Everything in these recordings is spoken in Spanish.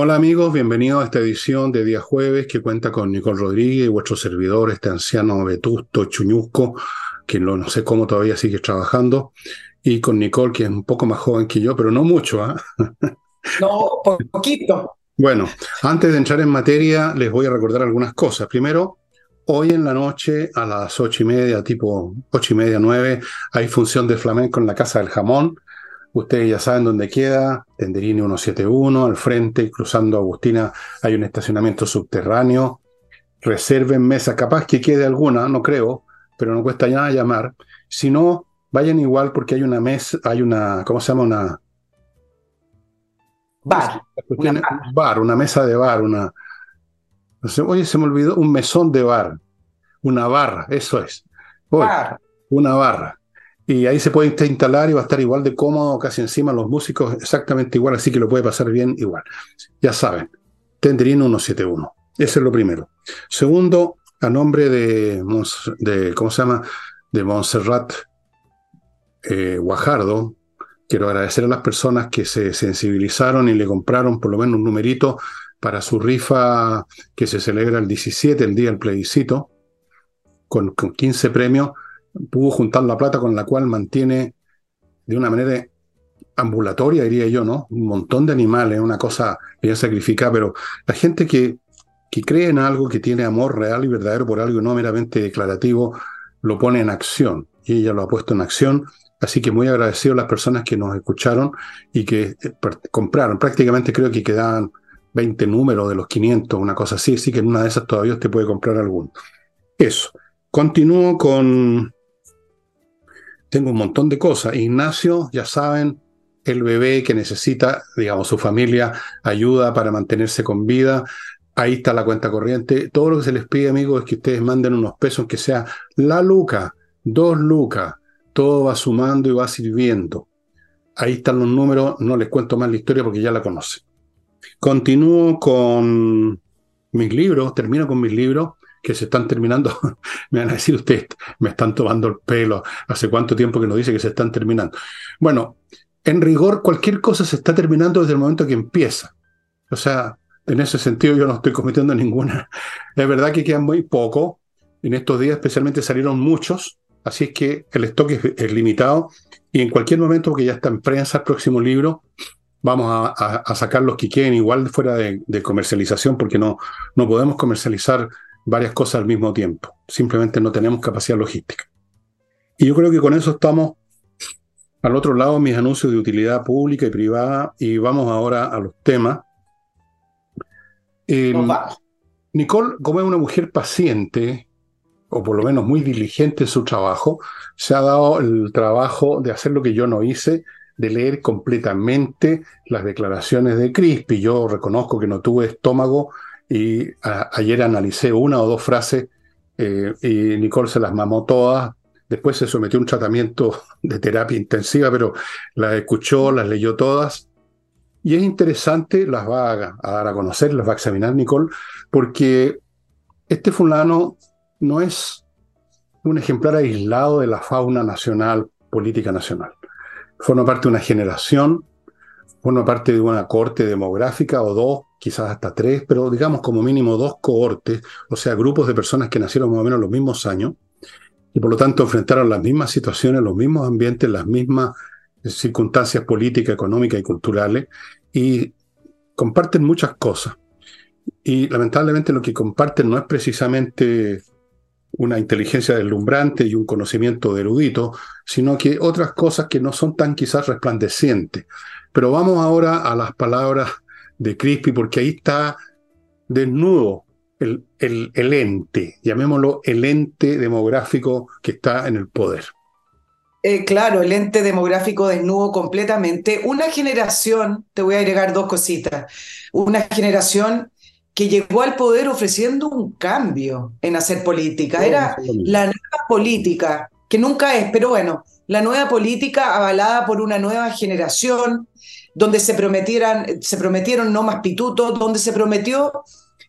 Hola amigos, bienvenidos a esta edición de día jueves que cuenta con Nicole Rodríguez, vuestro servidor, este anciano vetusto, chuñusco, que no, no sé cómo todavía sigue trabajando, y con Nicole, que es un poco más joven que yo, pero no mucho, ¿ah? No, poquito. Bueno, antes de entrar en materia, les voy a recordar algunas cosas. Primero, hoy en la noche, a las ocho y media, tipo ocho y media, nueve, hay función de flamenco en la Casa del Jamón. Ustedes ya saben dónde queda, Tenderini 171, al frente, cruzando Agustina, hay un estacionamiento subterráneo. Reserven mesa, capaz que quede alguna, no creo, pero no cuesta nada llamar. Si no, vayan igual porque hay una mesa, hay una, ¿cómo se llama? Una... Bar. Una, Una bar, una mesa de bar, una... no sé, Oye, se me olvidó, un mesón de bar, una barra, eso es. Oye, bar. una barra. Y ahí se puede instalar y va a estar igual de cómodo, casi encima los músicos, exactamente igual, así que lo puede pasar bien igual. Ya saben, Tenderín 171. Ese es lo primero. Segundo, a nombre de, de ¿cómo se llama? De Montserrat eh, Guajardo, quiero agradecer a las personas que se sensibilizaron y le compraron por lo menos un numerito para su rifa que se celebra el 17, el día del plebiscito, con, con 15 premios pudo juntar la plata con la cual mantiene de una manera ambulatoria, diría yo, ¿no? Un montón de animales, una cosa bien sacrificada, pero la gente que, que cree en algo, que tiene amor real y verdadero por algo no meramente declarativo, lo pone en acción. Y ella lo ha puesto en acción. Así que muy agradecido a las personas que nos escucharon y que eh, compraron. Prácticamente creo que quedaban 20 números de los 500, una cosa así. Así que en una de esas todavía usted puede comprar alguno. Eso. Continúo con tengo un montón de cosas. Ignacio, ya saben, el bebé que necesita, digamos, su familia ayuda para mantenerse con vida. Ahí está la cuenta corriente. Todo lo que se les pide, amigos, es que ustedes manden unos pesos, que sea la luca, dos lucas. Todo va sumando y va sirviendo. Ahí están los números. No les cuento más la historia porque ya la conocen. Continúo con mis libros, termino con mis libros que se están terminando. me van a decir ustedes, me están tomando el pelo. ¿Hace cuánto tiempo que nos dice que se están terminando? Bueno, en rigor, cualquier cosa se está terminando desde el momento que empieza. O sea, en ese sentido yo no estoy cometiendo ninguna. Es verdad que quedan muy poco. En estos días especialmente salieron muchos, así es que el stock es, limitado y en cualquier momento, que ya está en prensa el próximo libro, vamos a sacar los que queden igual fuera de, de comercialización porque no, no podemos comercializar varias cosas al mismo tiempo. Simplemente no tenemos capacidad logística. Y yo creo que con eso estamos al otro lado mis anuncios de utilidad pública y privada y vamos ahora a los temas. Vamos. Nicole, como es una mujer paciente, o por lo menos muy diligente en su trabajo, se ha dado el trabajo de hacer lo que yo no hice, de leer completamente las declaraciones de Crispi. Yo reconozco que no tuve estómago y ayer analicé una o dos frases eh, y Nicole se las mamó todas. Después se sometió a un tratamiento de terapia intensiva, pero las escuchó, las leyó todas. Y es interesante, las va a, a dar a conocer, las va a examinar Nicole, porque este fulano no es un ejemplar aislado de la fauna nacional, política nacional. Forma parte de una generación, forma parte de una corte demográfica o dos, quizás hasta tres, pero digamos como mínimo dos cohortes, o sea, grupos de personas que nacieron más o menos los mismos años y por lo tanto enfrentaron las mismas situaciones, los mismos ambientes, las mismas circunstancias políticas, económicas y culturales y comparten muchas cosas. Y lamentablemente lo que comparten no es precisamente una inteligencia deslumbrante y un conocimiento erudito, sino que otras cosas que no son tan quizás resplandecientes. Pero vamos ahora a las palabras de Crispi, porque ahí está desnudo el, el, el ente, llamémoslo el ente demográfico que está en el poder. Eh, claro, el ente demográfico desnudo completamente. Una generación, te voy a agregar dos cositas, una generación que llegó al poder ofreciendo un cambio en hacer política. Era la nueva política, que nunca es, pero bueno, la nueva política avalada por una nueva generación, donde se prometieran, se prometieron no más pitutos, donde se prometió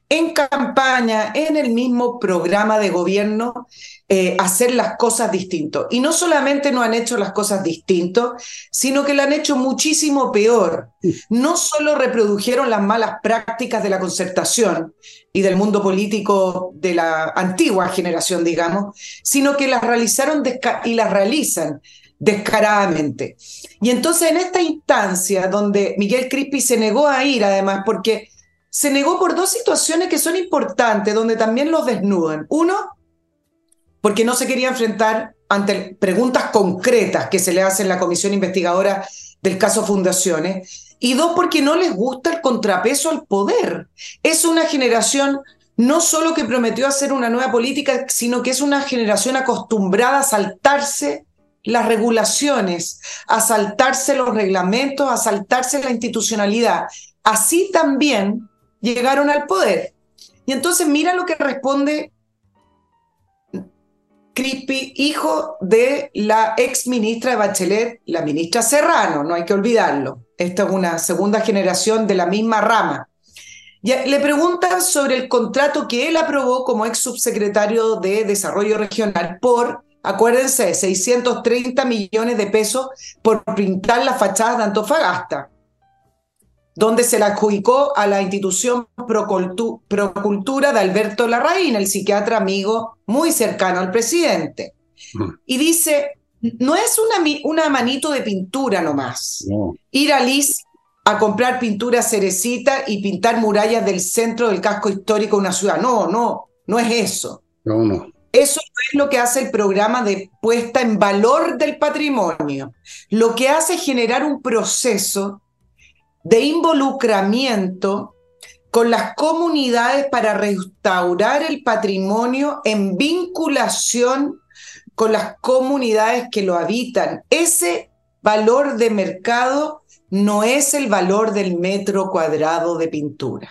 en campaña, en el mismo programa de gobierno, eh, hacer las cosas distintos. Y no solamente no han hecho las cosas distintos, sino que lo han hecho muchísimo peor. No solo reprodujeron las malas prácticas de la concertación y del mundo político de la antigua generación, digamos, sino que las realizaron y las realizan descaradamente. Y entonces en esta instancia donde Miguel Crispi se negó a ir, además, porque se negó por dos situaciones que son importantes, donde también los desnudan. Uno, porque no se quería enfrentar ante preguntas concretas que se le hacen la comisión investigadora del caso Fundaciones. Y dos, porque no les gusta el contrapeso al poder. Es una generación no solo que prometió hacer una nueva política, sino que es una generación acostumbrada a saltarse las regulaciones, a saltarse los reglamentos, a saltarse la institucionalidad. Así también llegaron al poder. Y entonces mira lo que responde Crispi, hijo de la ex ministra de Bachelet, la ministra Serrano, no hay que olvidarlo. Esta es una segunda generación de la misma rama. le preguntan sobre el contrato que él aprobó como ex subsecretario de Desarrollo Regional por acuérdense, 630 millones de pesos por pintar las fachadas de Antofagasta, donde se la adjudicó a la institución Procultura de Alberto Larraín, el psiquiatra amigo muy cercano al presidente. Y dice, no es una, una manito de pintura nomás. Ir a Liz a comprar pintura cerecita y pintar murallas del centro del casco histórico de una ciudad. No, no, no es eso. No, no. Eso es lo que hace el programa de puesta en valor del patrimonio. Lo que hace es generar un proceso de involucramiento con las comunidades para restaurar el patrimonio en vinculación con las comunidades que lo habitan. Ese valor de mercado no es el valor del metro cuadrado de pintura.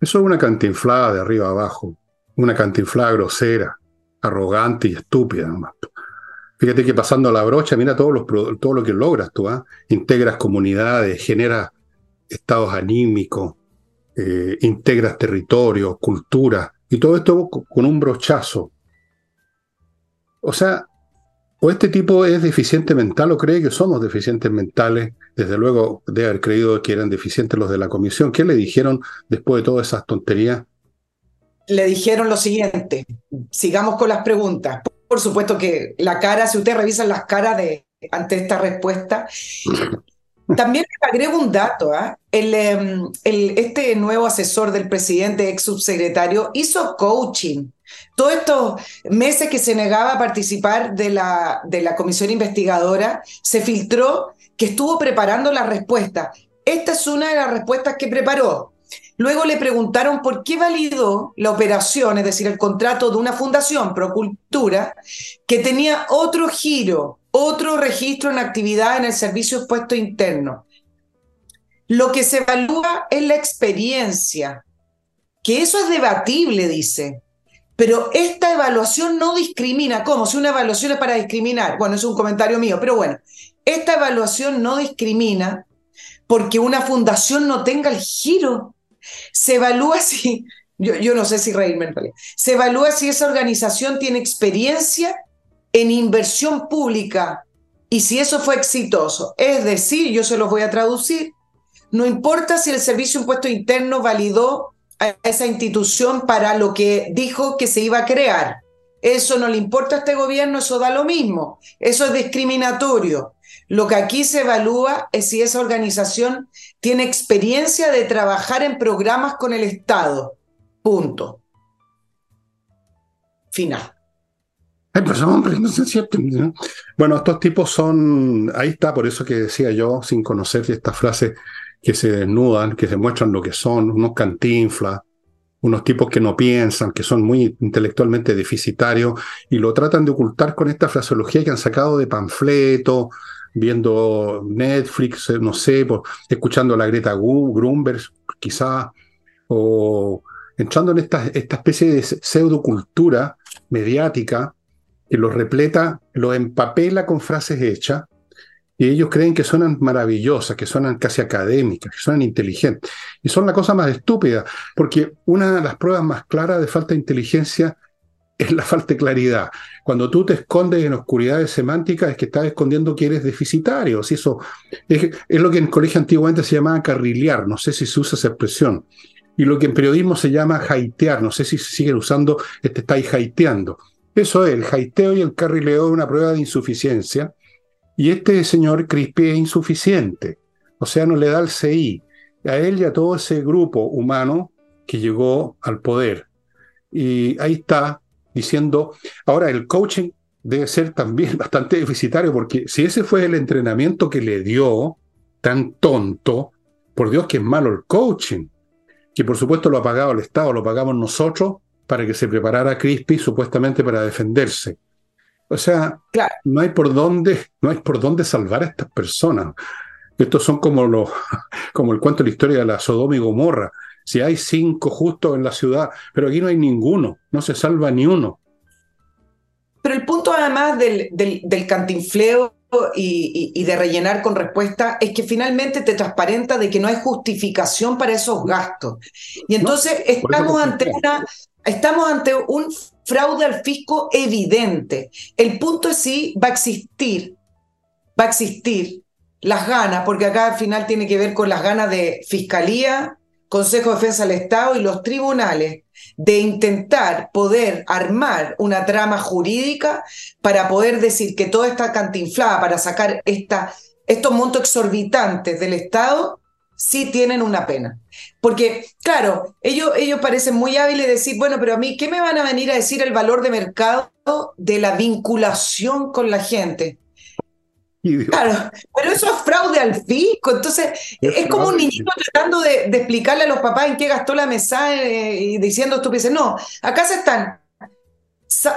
Eso es una cantinflada de arriba abajo, una cantinflada grosera arrogante y estúpida. Fíjate que pasando a la brocha, mira todo, los, todo lo que logras tú, ¿ah? Integras comunidades, generas estados anímicos, eh, integras territorios, cultura, y todo esto con un brochazo. O sea, o este tipo es deficiente mental o cree que somos deficientes mentales. Desde luego de haber creído que eran deficientes los de la comisión. ¿Qué le dijeron después de todas esas tonterías? le dijeron lo siguiente, sigamos con las preguntas. Por supuesto que la cara, si ustedes revisan las caras de, ante esta respuesta, también agrego un dato. ¿ah? Em, este nuevo asesor del presidente, ex subsecretario, hizo coaching. Todos estos meses que se negaba a participar de la, de comisión investigadora, se filtró que estuvo preparando la respuesta. Esta es una de las respuestas que preparó. Luego le preguntaron por qué validó la operación, es decir, el contrato de una fundación, Procultura, que tenía otro giro, otro registro en actividad en el servicio expuesto interno. Lo que se evalúa es la experiencia, que eso es debatible, dice. Pero esta evaluación no discrimina. ¿Cómo? Si una evaluación es para discriminar. Bueno, es un comentario mío, pero bueno, esta evaluación no discrimina porque una fundación no tenga el giro se evalúa si, yo, no sé si reírme se evalúa si esa organización tiene experiencia en inversión pública y si eso fue exitoso. Es decir, yo se los voy a traducir, no importa si el Servicio Impuesto Interno validó a esa institución para lo que dijo que se iba a crear. Eso no le importa a este gobierno, eso da lo mismo. Eso es discriminatorio. Lo que aquí se evalúa es si esa organización tiene experiencia de trabajar en programas con el Estado. Punto. Final. Pues, bueno, estos tipos son, ahí está, por eso que decía yo, sin conocer estas frases que se desnudan, que se muestran lo que son, unos cantinflas, unos tipos que no piensan, que son muy intelectualmente deficitarios, y lo tratan de ocultar con esta fraseología que han sacado de panfletos, viendo Netflix, eh, no sé, escuchando a la Greta Grunberg, quizá, o entrando en esta, esta especie de pseudocultura mediática que los repleta, lo empapela con frases hechas y ellos creen que suenan maravillosas, que suenan casi académicas, que suenan inteligentes. Y son la cosa más estúpida, porque una de las pruebas más claras de falta de inteligencia es la falta de claridad. Cuando tú te escondes en oscuridades semánticas es que estás escondiendo que eres deficitario. Si eso es, lo que en el colegio antiguamente se llamaba carrilear, no sé si se usa esa expresión. Y lo que en periodismo se llama jaitear, no sé si se siguen usando, este estáis jaiteando. Eso es, el jaiteo y el carrileo es una prueba de insuficiencia. Y este señor Crispi es insuficiente, o sea, no le da el CI. A él y a todo ese grupo humano que llegó al poder. Y ahí está, diciendo, ahora el coaching debe ser también bastante deficitario, porque si ese fue el entrenamiento que le dio, tan tonto, por Dios que es malo el coaching, que por supuesto lo ha pagado el Estado, lo pagamos nosotros para que se preparara Crispy supuestamente para defenderse. O sea, no hay por dónde, no hay por dónde salvar a estas personas. Estos son como los, como el cuento de la historia de la Sodoma y Gomorra si hay cinco justos en la ciudad, pero aquí no hay ninguno, no se salva ni uno. Pero el punto además del, del, cantinfleo y, de rellenar con respuesta es que finalmente te transparenta de que no hay justificación para esos gastos. Y entonces estamos, ante estamos ante un fraude al fisco evidente. El punto es si va a existir, va a existir las ganas, porque acá al final tiene que ver con las ganas de fiscalía, Consejo de Defensa del Estado y los tribunales de intentar poder armar una trama jurídica para poder decir que toda esta cantinflada para sacar esta, estos montos exorbitantes del Estado sí tienen una pena. Porque, claro, ellos, ellos parecen muy hábiles de decir, bueno, pero a mí, ¿qué me van a venir a decir el valor de mercado de la vinculación con la gente? Claro, pero eso es fraude al fisco. Entonces, es, como un niñito tratando de, explicarle a los papás en qué gastó la mesa eh, y diciendo estupideces. No, acá se están,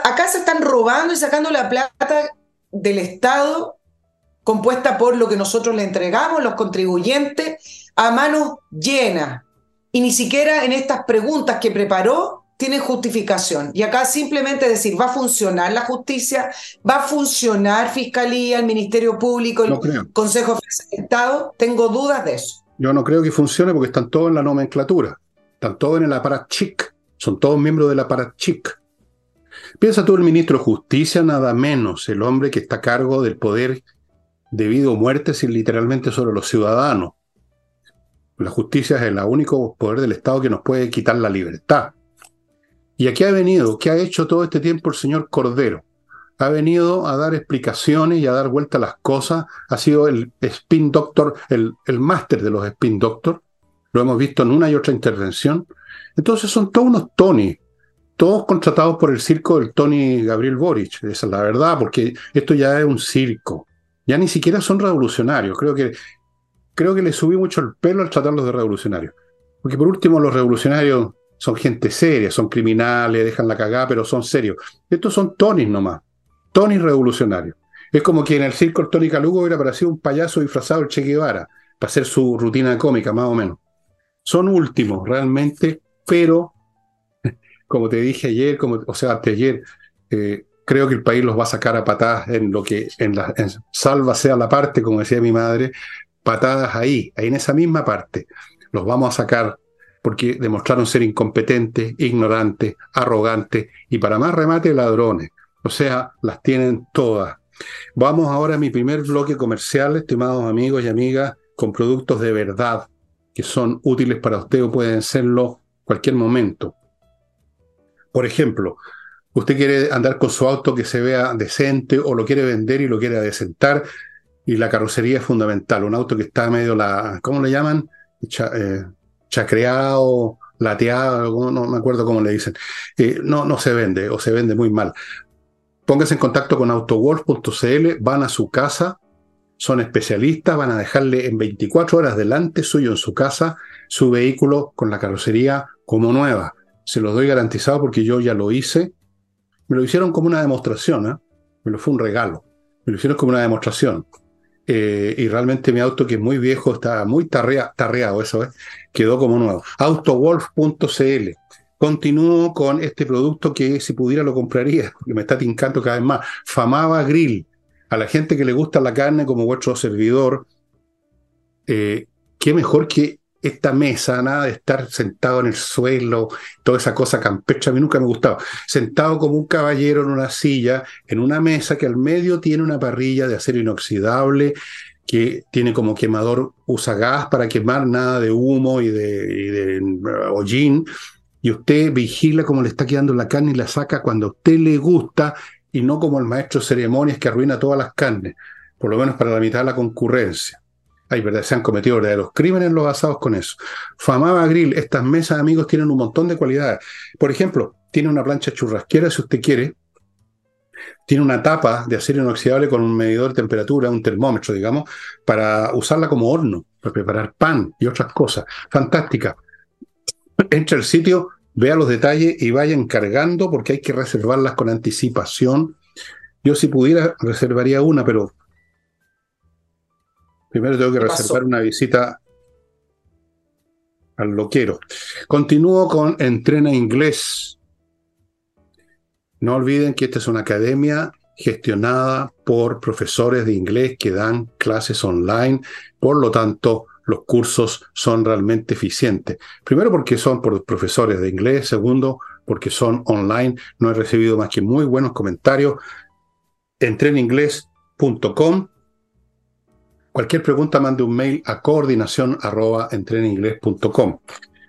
acá se están robando y sacando la plata del Estado compuesta por lo que nosotros le entregamos, los contribuyentes, a manos llenas. Y ni siquiera en estas preguntas que preparó tiene justificación. Y acá simplemente decir, ¿va a funcionar la justicia? ¿Va a funcionar Fiscalía, el Ministerio Público, el Consejo de Estado? Tengo dudas de eso. Yo no creo que funcione porque están todos en la nomenclatura. Están todos en el chic Son todos miembros del chic Piensa tú el ministro de Justicia, nada menos, el hombre que está a cargo del poder debido a muerte, literalmente sobre los ciudadanos. La justicia es el único poder del Estado que nos puede quitar la libertad. ¿Y aquí ha venido? ¿Qué ha hecho todo este tiempo el señor Cordero? Ha venido a dar explicaciones y a dar vuelta a las cosas. Ha sido el spin doctor, el, el máster de los spin doctor. Lo hemos visto en una y otra intervención. Entonces son todos unos Tony, todos contratados por el circo del Tony Gabriel Boric. Esa es la verdad, porque esto ya es un circo. Ya ni siquiera son revolucionarios. Creo que, creo que le subí mucho el pelo al tratarlos de revolucionarios. Porque por último, los revolucionarios son gente seria, son criminales, dejan la cagada, pero son serios. Estos son Tonys nomás, Tonys revolucionarios. Es como que en el circo el Tony Calugo hubiera parecido un payaso disfrazado del Che Guevara, para hacer su rutina cómica, más o menos. Son últimos, realmente, pero, como te dije ayer, o sea, ayer, eh, creo que el país los va a sacar a patadas en lo que, en la, salva sea la parte, como decía mi madre, patadas ahí, ahí en esa misma parte. Los vamos a sacar porque demostraron ser incompetentes, ignorantes, arrogantes y para más remate ladrones. O sea, las tienen todas. Vamos ahora a mi primer bloque comercial, estimados amigos y amigas, con productos de verdad que son útiles para usted o pueden serlo cualquier momento. Por ejemplo, usted quiere andar con su auto que se vea decente o lo quiere vender y lo quiere adecentar y la carrocería es fundamental. Un auto que está medio la, ¿cómo le llaman? Eh, chacreado, lateado, no me acuerdo cómo le dicen, eh, no, no se vende o se vende muy mal. Póngase en contacto con autowolf.cl, van a su casa, son especialistas, van a dejarle en 24 horas delante suyo en su casa su vehículo con la carrocería como nueva. Se lo doy garantizado porque yo ya lo hice. Me lo hicieron como una demostración, ¿eh? me lo fue un regalo. Me lo hicieron como una demostración. Eh, y realmente mi auto, que es muy viejo, está muy tarreado, eso es, quedó como nuevo. Autowolf.cl. Continúo con este producto que si pudiera lo compraría, porque me está tincando cada vez más. Famaba Grill. a la gente que le gusta la carne como vuestro servidor, eh, qué mejor que esta mesa, nada de estar sentado en el suelo, toda esa cosa campestre, a mí nunca me gustaba. Sentado como un caballero en una silla, en una mesa que al medio tiene una parrilla de acero inoxidable, que tiene como quemador, usa gas para quemar nada de humo y de, y de hollín, y usted vigila cómo le está quedando la carne y la saca cuando a usted le gusta, y no como el maestro de ceremonias que arruina todas las carnes, por lo menos para la mitad de la concurrencia. Ay, verdad, se han cometido verdaderos crímenes los basados con eso. Famaba Grill, estas mesas, amigos, tienen un montón de cualidades. Por ejemplo, tiene una plancha churrasquera, si usted quiere. Tiene una tapa de acero inoxidable con un medidor de temperatura, un termómetro, digamos, para usarla como horno, para preparar pan y otras cosas. Fantástica. Entra al sitio, vea los detalles y vaya encargando porque hay que reservarlas con anticipación. Yo si pudiera reservaría una, pero Primero tengo que reservar una visita al loquero. Continúo con Entrena Inglés. No olviden que esta es una academia gestionada por profesores de inglés que dan clases online. Por lo tanto, los cursos son realmente eficientes. Primero porque son por profesores de inglés. Segundo, porque son online. No he recibido más que muy buenos comentarios. Entreninglés.com Cualquier pregunta mande un mail a coordinación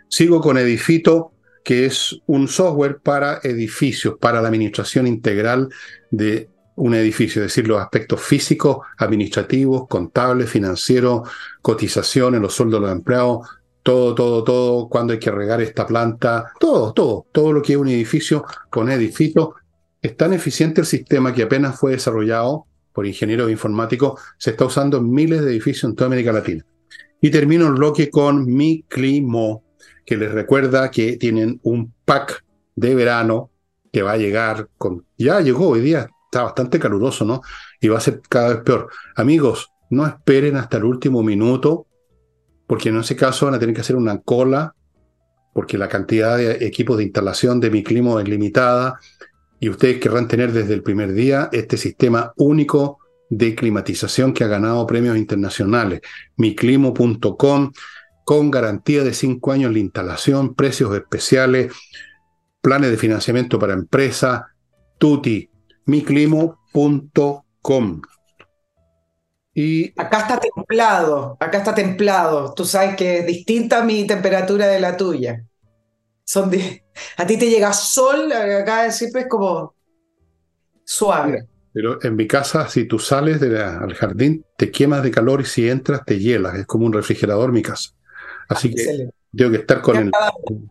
Sigo con Edifito, que es un software para edificios, para la administración integral de un edificio, es decir, los aspectos físicos, administrativos, contables, financieros, cotizaciones, los sueldos de los empleados, todo, todo, todo, cuando hay que regar esta planta, todo, todo, todo lo que es un edificio con Edifito. Es tan eficiente el sistema que apenas fue desarrollado por ingenieros informáticos, se está usando en miles de edificios en toda América Latina. Y termino el bloque con Mi Climo, que les recuerda que tienen un pack de verano que va a llegar con... Ya llegó hoy día, está bastante caluroso, ¿no? Y va a ser cada vez peor. Amigos, no esperen hasta el último minuto, porque en ese caso van a tener que hacer una cola, porque la cantidad de equipos de instalación de Mi Climo es limitada y ustedes querrán tener desde el primer día este sistema único de climatización que ha ganado premios internacionales. miclimo.com con garantía de cinco años la instalación, precios especiales, planes de financiamiento para empresas, tuti, miclimo.com. Y acá está templado, acá está templado. Tú sabes que es distinta mi temperatura de la tuya. Son a ti te llega sol, acá siempre es como suave. Pero en mi casa, si tú sales al jardín, te quemas de calor y si entras, te hielas. Es como un refrigerador mi casa. Así que tengo que estar con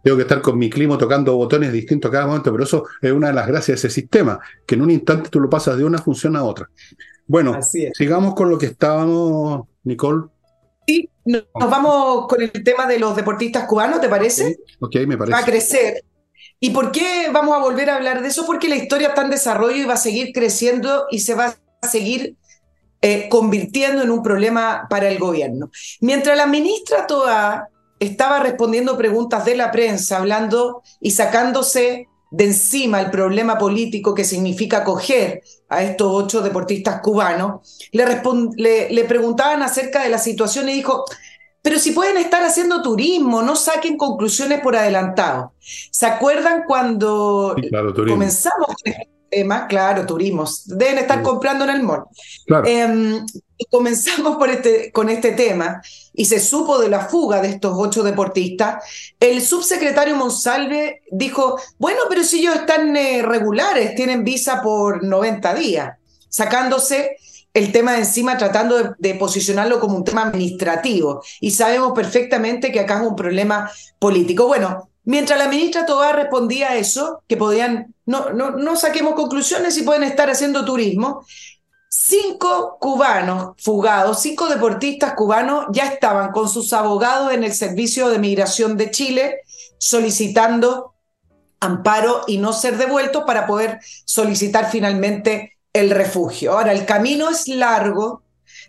tengo que estar con mi clima tocando botones distintos a cada momento, pero eso es una de las gracias de ese sistema, que en un instante tú lo pasas de una función a otra. Bueno, sigamos con lo que estábamos, Nicole. Nos vamos con el tema de los deportistas cubanos, ¿te parece? ok, me parece. Va a crecer. ¿Y por qué vamos a volver a hablar de eso? Porque la historia está en desarrollo y va a seguir creciendo y se va a seguir eh, convirtiendo en un problema para el gobierno. Mientras la ministra Toa estaba respondiendo preguntas de la prensa, hablando y sacándose de encima el problema político que significa acoger a estos ocho deportistas cubanos, le, le, preguntaban acerca de la situación y dijo, pero si pueden estar haciendo turismo, no saquen conclusiones por adelantado. ¿Se acuerdan cuando comenzamos con este Claro, turismo. Deben estar comprando en el mall. Claro. Em, comenzamos por este, con este tema y se supo de la fuga de estos ocho deportistas, el subsecretario Monsalve dijo, bueno, pero si ellos están eh, regulares, tienen visa por 90 días, sacándose el tema de encima, tratando de, posicionarlo como un tema administrativo. Y sabemos perfectamente que acá es un problema político. Bueno, mientras la ministra Tobar respondía a eso, que podían, no, no, no saquemos conclusiones y pueden estar haciendo turismo, Cinco cubanos fugados, cinco deportistas cubanos ya estaban con sus abogados en el Servicio de Migración de Chile solicitando amparo y no ser devueltos para poder solicitar finalmente el refugio. Ahora, el camino es largo.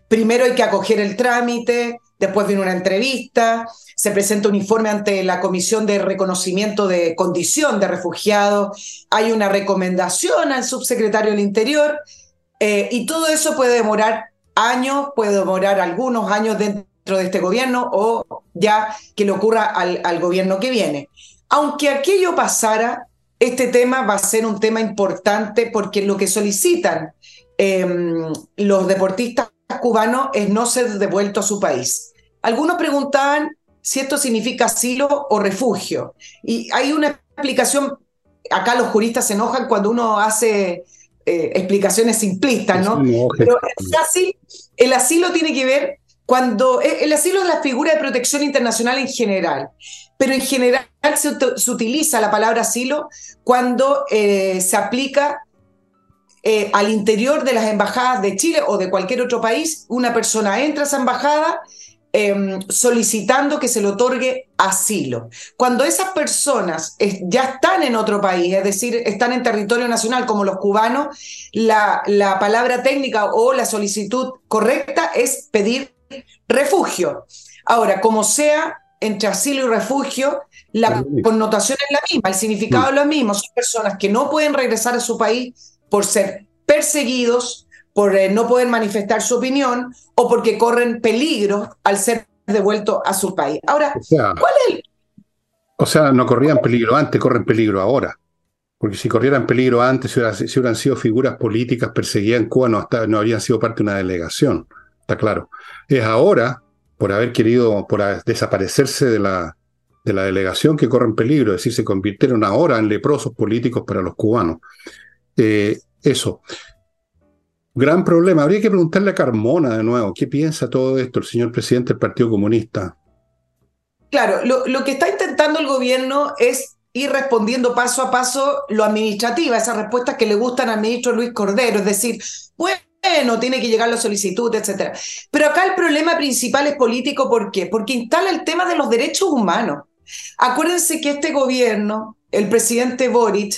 Primero hay que acoger el trámite, después viene una entrevista, se presenta un informe ante la Comisión de Reconocimiento de Condición de Refugiado, hay una recomendación al subsecretario del Interior Eh, y todo eso puede demorar años, puede demorar algunos años dentro de este gobierno o ya que le ocurra al, al gobierno que viene. Aunque aquello pasara, este tema va a ser un tema importante porque lo que solicitan em, los deportistas cubanos es no ser devueltos a su país. Algunos preguntaban si esto significa asilo o refugio. Y hay una explicación, acá los juristas se enojan cuando uno hace eh, explicaciones simplistas, ¿no? Pero el asilo, el asilo tiene que ver cuando e, el asilo es la figura de protección internacional en general, pero en general se, utiliza la palabra asilo cuando eh, se aplica eh, al interior de las embajadas de Chile o de cualquier otro país, una persona entra a esa embajada em, solicitando que se le otorgue asilo. Cuando esas personas ya están en otro país, es decir, están en territorio nacional como los cubanos, la, la palabra técnica o la solicitud correcta es pedir refugio. Ahora, como sea, entre asilo y refugio, la connotación es la misma, el significado es lo mismo. Son personas que no pueden regresar a su país por ser perseguidos, por eh, no poder manifestar su opinión o porque corren peligro al ser devueltos a su país. Ahora, ¿cuál es el... O sea, no corrían peligro antes, corren peligro ahora. Porque si corrieran peligro antes, si, hubieran sido figuras políticas perseguidas en Cuba, no, no habrían sido parte de una delegación está claro. Es ahora, por haber querido, por desaparecerse de la, de la delegación, que corren peligro, es decir, se convirtieron ahora en leprosos políticos para los cubanos. Eh, eso. Gran problema. Habría que preguntarle a Carmona de nuevo, ¿qué piensa todo esto el señor presidente del Partido Comunista? Claro, lo, que está intentando el gobierno es ir respondiendo paso a paso lo administrativo, esas respuestas que le gustan al ministro Luis Cordero, es decir, bueno, no tiene que llegar la solicitud, etc. Pero acá el problema principal es político, ¿por qué? Porque instala el tema de los derechos humanos. Acuérdense que este gobierno, el presidente Boric,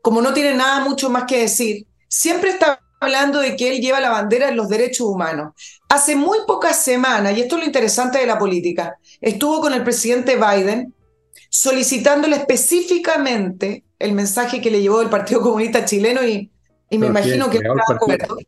como no tiene nada mucho más que decir, siempre está hablando de que él lleva la bandera de los derechos humanos. Hace muy pocas semanas, y esto es lo interesante de la política, estuvo con el presidente Biden solicitándole específicamente el mensaje que le llevó el Partido Comunista Chileno y y me imagino que...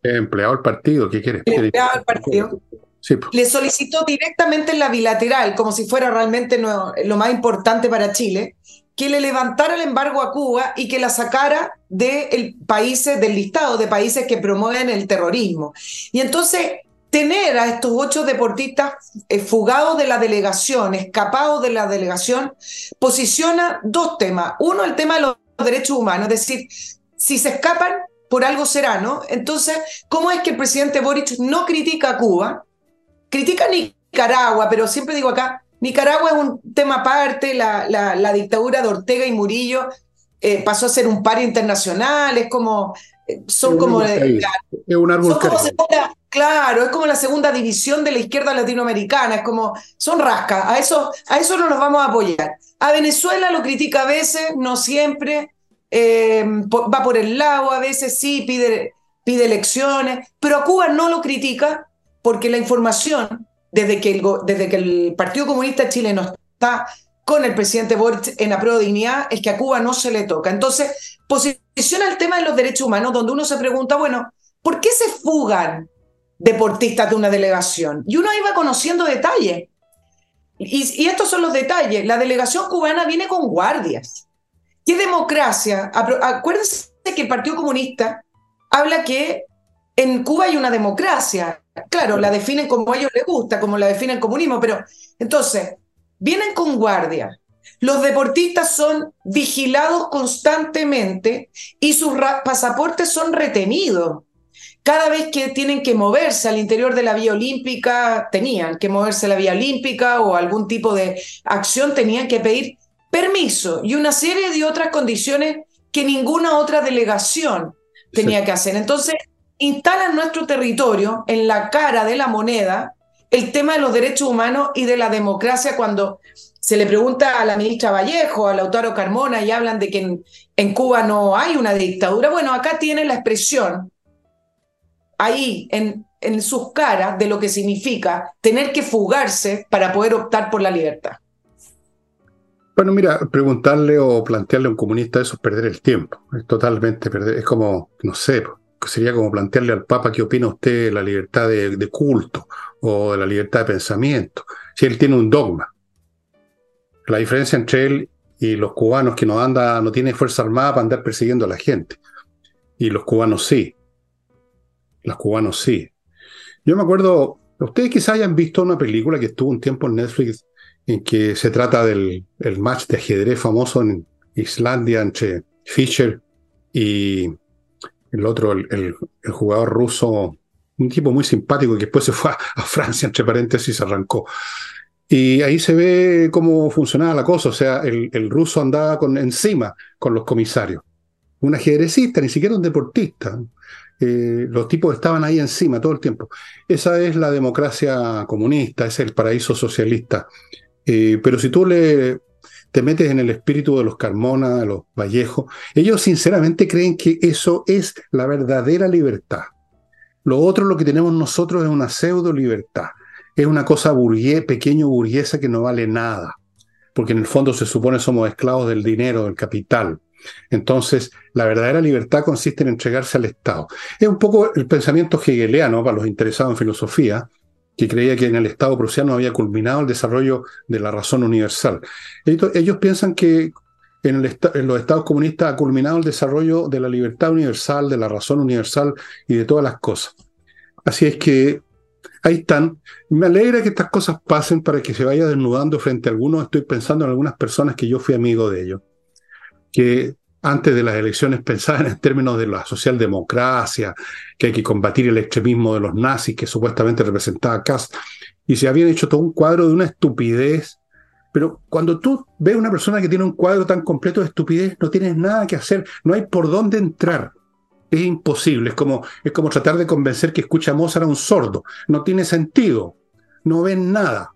Empleado el partido, ¿qué quiere? Empleado el partido. Pues. Le solicitó directamente en la bilateral, como si fuera realmente lo más importante para Chile, que le levantara el embargo a Cuba y que la sacara de países, del listado de países que promueven el terrorismo. Y entonces tener a estos ocho deportistas eh, fugados de la delegación, escapados de la delegación, posiciona dos temas. Uno, el tema de los derechos humanos, es decir, si se escapan, por algo será, ¿no? Entonces, ¿cómo es que el presidente Boric no critica a Cuba? Critica a Nicaragua, pero siempre digo acá, Nicaragua es un tema aparte, la, la, dictadura de Ortega y Murillo eh, pasó a ser un par internacional, es como, son como... es un árbol Claro, es como la segunda división de la izquierda latinoamericana, es como, son rascas, a eso, a eso no nos vamos a apoyar. A Venezuela lo critica a veces, no siempre, eh, va por el lado, a veces sí, pide, pide elecciones, pero a Cuba no lo critica porque la información, desde que el, desde que el Partido Comunista Chileno está con el presidente Boric en la de dignidad, es que a Cuba no se le toca. Entonces, posiciona el tema de los derechos humanos, donde uno se pregunta, bueno, ¿por qué se fugan deportistas de una delegación? Y uno iba conociendo detalles. Y, y estos son los detalles. La delegación cubana viene con guardias. ¿Qué democracia? Acuérdense que el Partido Comunista habla que en Cuba hay una democracia. Claro, la definen como a ellos les gusta, como la define el comunismo, pero entonces, vienen con guardia. Los deportistas son vigilados constantemente y sus pasaportes son retenidos. Cada vez que tienen que moverse al interior de la vía olímpica, tenían que moverse a la vía olímpica o algún tipo de acción, tenían que pedir permiso y una serie de otras condiciones que ninguna otra delegación tenía que hacer. Entonces, instalan nuestro territorio en la cara de la moneda el tema de los derechos humanos y de la democracia cuando se le pregunta a la ministra Vallejo, a Lautaro Carmona y hablan de que en, Cuba no hay una dictadura. Bueno, acá tiene la expresión ahí en, en sus caras de lo que significa tener que fugarse para poder optar por la libertad. Bueno, mira, preguntarle o plantearle a un comunista eso es perder el tiempo. Es totalmente perder. Es como, no sé, sería como plantearle al Papa qué opina usted de la libertad de, culto o de la libertad de pensamiento, si él tiene un dogma. La diferencia entre él y los cubanos que no anda, no tiene fuerza armada para andar persiguiendo a la gente. Y los cubanos sí. Los cubanos sí. Yo me acuerdo, ustedes quizás hayan visto una película que estuvo un tiempo en Netflix en que se trata del el match de ajedrez famoso en Islandia entre Fischer y el otro, el, jugador ruso, un tipo muy simpático que después se fue a, Francia, entre paréntesis, se arrancó. Y ahí se ve cómo funcionaba la cosa, o sea, el, el ruso andaba con, encima con los comisarios. Un ajedrecista, ni siquiera un deportista. Eh, los tipos estaban ahí encima todo el tiempo. Esa es la democracia comunista, es el paraíso socialista. Eh, pero si tú le te metes en el espíritu de los Carmona, de los Vallejo, ellos sinceramente creen que eso es la verdadera libertad. Lo otro, lo que tenemos nosotros, es una pseudo libertad. Es una cosa burgués, pequeño burguesa que no vale nada, porque en el fondo se supone somos esclavos del dinero, del capital. Entonces, la verdadera libertad consiste en entregarse al Estado. Es un poco el pensamiento hegeliano para los interesados en filosofía, que creía que en el Estado prusiano había culminado el desarrollo de la razón universal. Ellos, piensan que en, los estados comunistas ha culminado el desarrollo de la libertad universal, de la razón universal y de todas las cosas. Así es que ahí están. Me alegra que estas cosas pasen para que se vaya desnudando frente a algunos. Estoy pensando en algunas personas que yo fui amigo de ellos, que antes de las elecciones pensaban en términos de la socialdemocracia, que hay que combatir el extremismo de los nazis que supuestamente representaba Kass, y se habían hecho todo un cuadro de una estupidez. Pero cuando tú ves una persona que tiene un cuadro tan completo de estupidez, no tienes nada que hacer, no hay por dónde entrar. Es imposible, es como, es como tratar de convencer que escucha a Mozart a un sordo. No tiene sentido, no ven nada,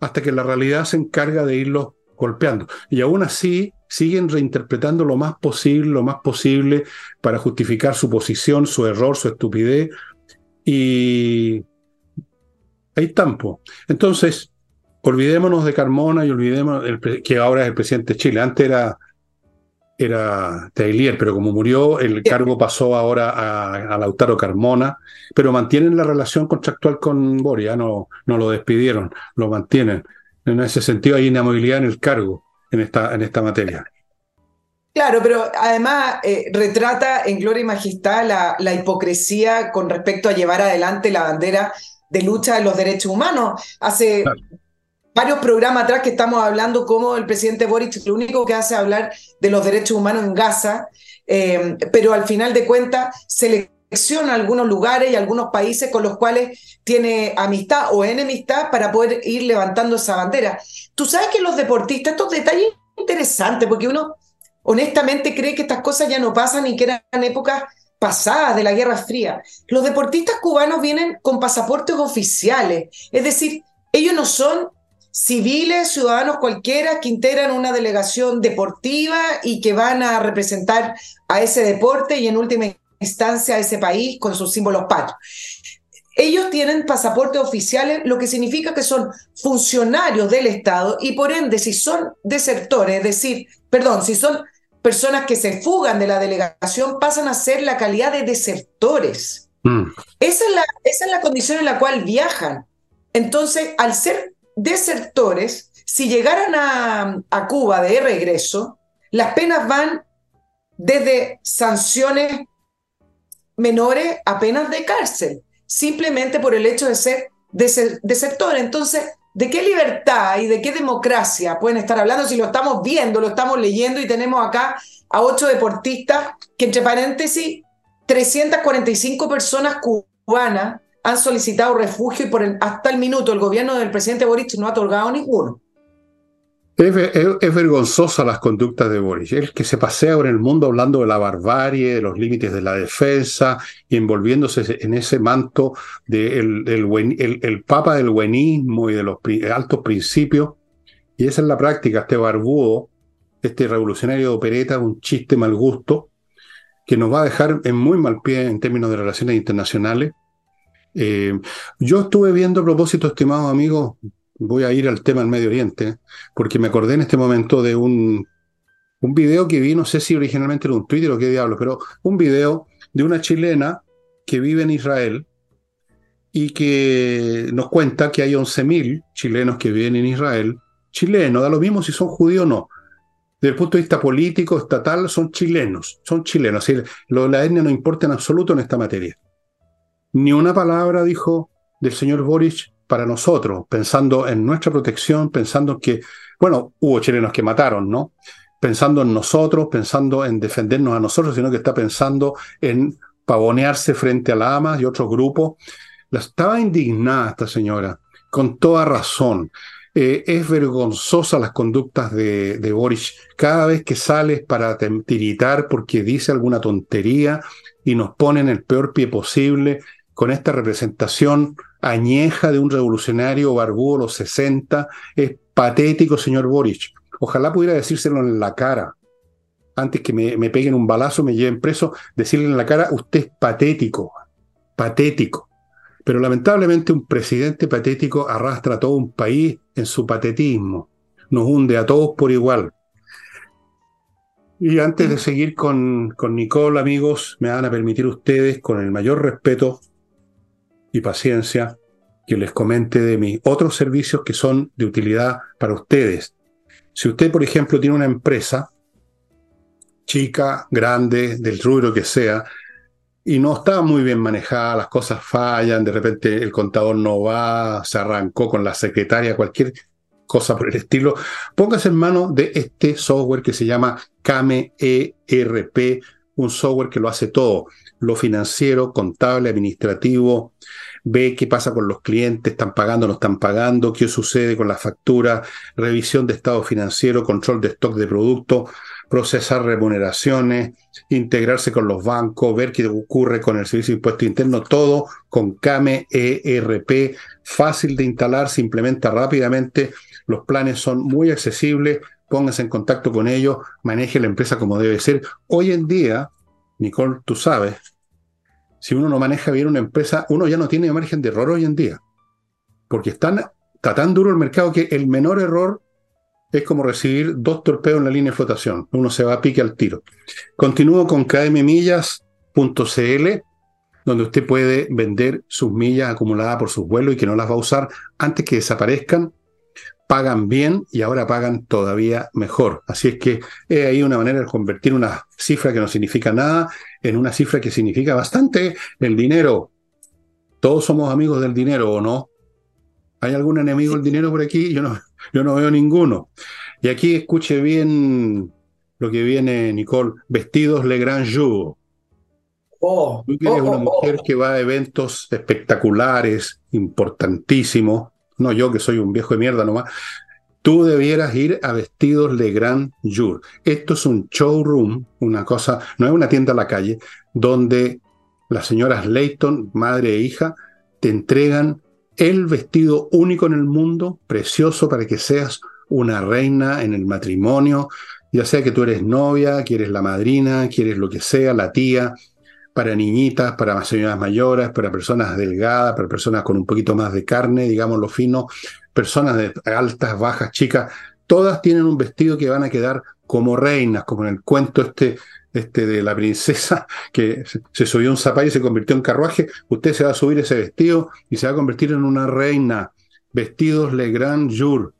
hasta que la realidad se encarga de irlo golpeando. Y aún así siguen reinterpretando lo más posible, lo más posible para justificar su posición, su error, su estupidez. Y ahí están. Entonces, olvidémonos de Carmona y olvidémonos que ahora es el presidente de Chile. Antes era, era Tailier, pero como murió, el cargo pasó ahora a, Lautaro Carmona, pero mantienen la relación contractual con Boria, no, no lo despidieron, lo mantienen. En ese sentido hay inamovilidad en el cargo en esta, en esta materia. Claro, pero además eh, retrata en Gloria y Majestad la, hipocresía con respecto a llevar adelante la bandera de lucha de los derechos humanos. Hace varios programas atrás que estamos hablando cómo el presidente Boric lo único que hace es hablar de los derechos humanos en Gaza, eh, pero al final de cuentas selecciona algunos lugares y algunos países con los cuales tiene amistad o enemistad para poder ir levantando esa bandera. Tú sabes que los deportistas, estos detalles interesantes, porque uno honestamente cree que estas cosas ya no pasan y que eran épocas pasadas de la Guerra Fría. Los deportistas cubanos vienen con pasaportes oficiales, es decir, ellos no son civiles, ciudadanos cualquiera que integran una delegación deportiva y que van a representar a ese deporte y en última instancia a ese país con sus símbolos patrios. Ellos tienen pasaportes oficiales, lo que significa que son funcionarios del Estado y por ende, si son desertores, es decir, perdón, si son personas que se fugan de la delegación, pasan a ser la calidad de desertores. Mm. Esa, es la, esa es la condición en la cual viajan. Entonces, al ser desertores, si llegaran a, a Cuba de regreso, las penas van desde sanciones menores a penas de cárcel simplemente por el hecho de ser de, sector. Entonces, ¿de qué libertad y de qué democracia pueden estar hablando si lo estamos viendo, lo estamos leyendo y tenemos acá a ocho deportistas que, entre paréntesis, 345 personas cubanas han solicitado refugio y por hasta el minuto el gobierno del presidente Boric no ha otorgado ninguno. Es, vergonzosa las conductas de Boris. El que se pasea por el mundo hablando de la barbarie, de los límites de la defensa y envolviéndose en ese manto del de el, papa del buenismo y de los altos principios. Y esa es la práctica, este barbudo, este revolucionario de opereta, un chiste mal gusto, que nos va a dejar en muy mal pie en términos de relaciones internacionales. Eh, yo estuve viendo a propósito, estimados amigos, voy a ir al tema del Medio Oriente, porque me acordé en este momento de un, un video que vi, no sé si originalmente era un Twitter o qué diablo, pero un video de una chilena que vive en Israel y que nos cuenta que hay 11.000 chilenos que viven en Israel. Chilenos, da lo mismo si son judíos o no. Desde el punto de vista político, estatal, son chilenos, son chilenos. de la etnia no importa en absoluto en esta materia. Ni una palabra dijo del señor Boric para nosotros, pensando en nuestra protección, pensando que, bueno, hubo chilenos que mataron, ¿no? Pensando en nosotros, pensando en defendernos a nosotros, sino que está pensando en pavonearse frente a la AMA y otros grupos. Estaba indignada esta señora, con toda razón. Eh, es vergonzosa las conductas de, de Boris. Cada vez que sale para tiritar porque dice alguna tontería y nos pone en el peor pie posible con esta representación añeja de un revolucionario barbudo los 60. Es patético, señor Boric. Ojalá pudiera decírselo en la cara. Antes que me, me peguen un balazo, me lleven preso, decirle en la cara, usted es patético, patético. Pero lamentablemente un presidente patético arrastra a todo un país en su patetismo. Nos hunde a todos por igual. Y antes de seguir con, con Nicole, amigos, me van a permitir ustedes, con el mayor respeto, y paciencia que les comente de mis otros servicios que son de utilidad para ustedes. Si usted, por ejemplo, tiene una empresa, chica, grande, del rubro que sea, y no está muy bien manejada, las cosas fallan, de repente el contador no va, se arrancó con la secretaria, cualquier cosa por el estilo, póngase en manos de este software que se llama Kame ERP, un software que lo hace todo lo financiero, contable, administrativo, ve qué pasa con los clientes, están pagando, no están pagando, qué sucede con la factura, revisión de estado financiero, control de stock de productos, procesar remuneraciones, integrarse con los bancos, ver qué ocurre con el servicio de impuesto interno, todo con CAME ERP, fácil de instalar, se implementa rápidamente, los planes son muy accesibles, póngase en contacto con ellos, maneje la empresa como debe ser. Hoy en día, Nicole, tú sabes, si uno no maneja bien una empresa, uno ya no tiene margen de error hoy en día. Porque está tan duro el mercado que el menor error es como recibir dos torpedos en la línea de flotación. Uno se va a pique al tiro. Continúo con kmmillas.cl, donde usted puede vender sus millas acumuladas por sus vuelos y que no las va a usar antes que desaparezcan pagan bien y ahora pagan todavía mejor. Así es que es ahí una manera de convertir una cifra que no significa nada en una cifra que significa bastante el dinero. Todos somos amigos del dinero, ¿o no? ¿Hay algún enemigo del dinero por aquí? Yo no, yo no veo ninguno. Y aquí escuche bien lo que viene, Nicole. Vestidos Le Grand Jour. Oh, Tú eres una oh, oh, mujer que va a eventos espectaculares, importantísimos, no yo que soy un viejo de mierda nomás, tú debieras ir a vestidos Le Grand Jour. Esto es un showroom, una cosa, no es una tienda a la calle, donde las señoras Leighton, madre e hija, te entregan el vestido único en el mundo, precioso para que seas una reina en el matrimonio, ya sea que tú eres novia, quieres la madrina, quieres lo que sea, la tía, para niñitas, para señoras mayores, para personas delgadas, para personas con un poquito más de carne, digamos lo fino, personas de altas, bajas, chicas, todas tienen un vestido que van a quedar como reinas, como en el cuento este, este de la princesa que se subió un zapallo y se convirtió en carruaje, usted se va a subir ese vestido y se va a convertir en una reina. Vestidos Le Grand Jour.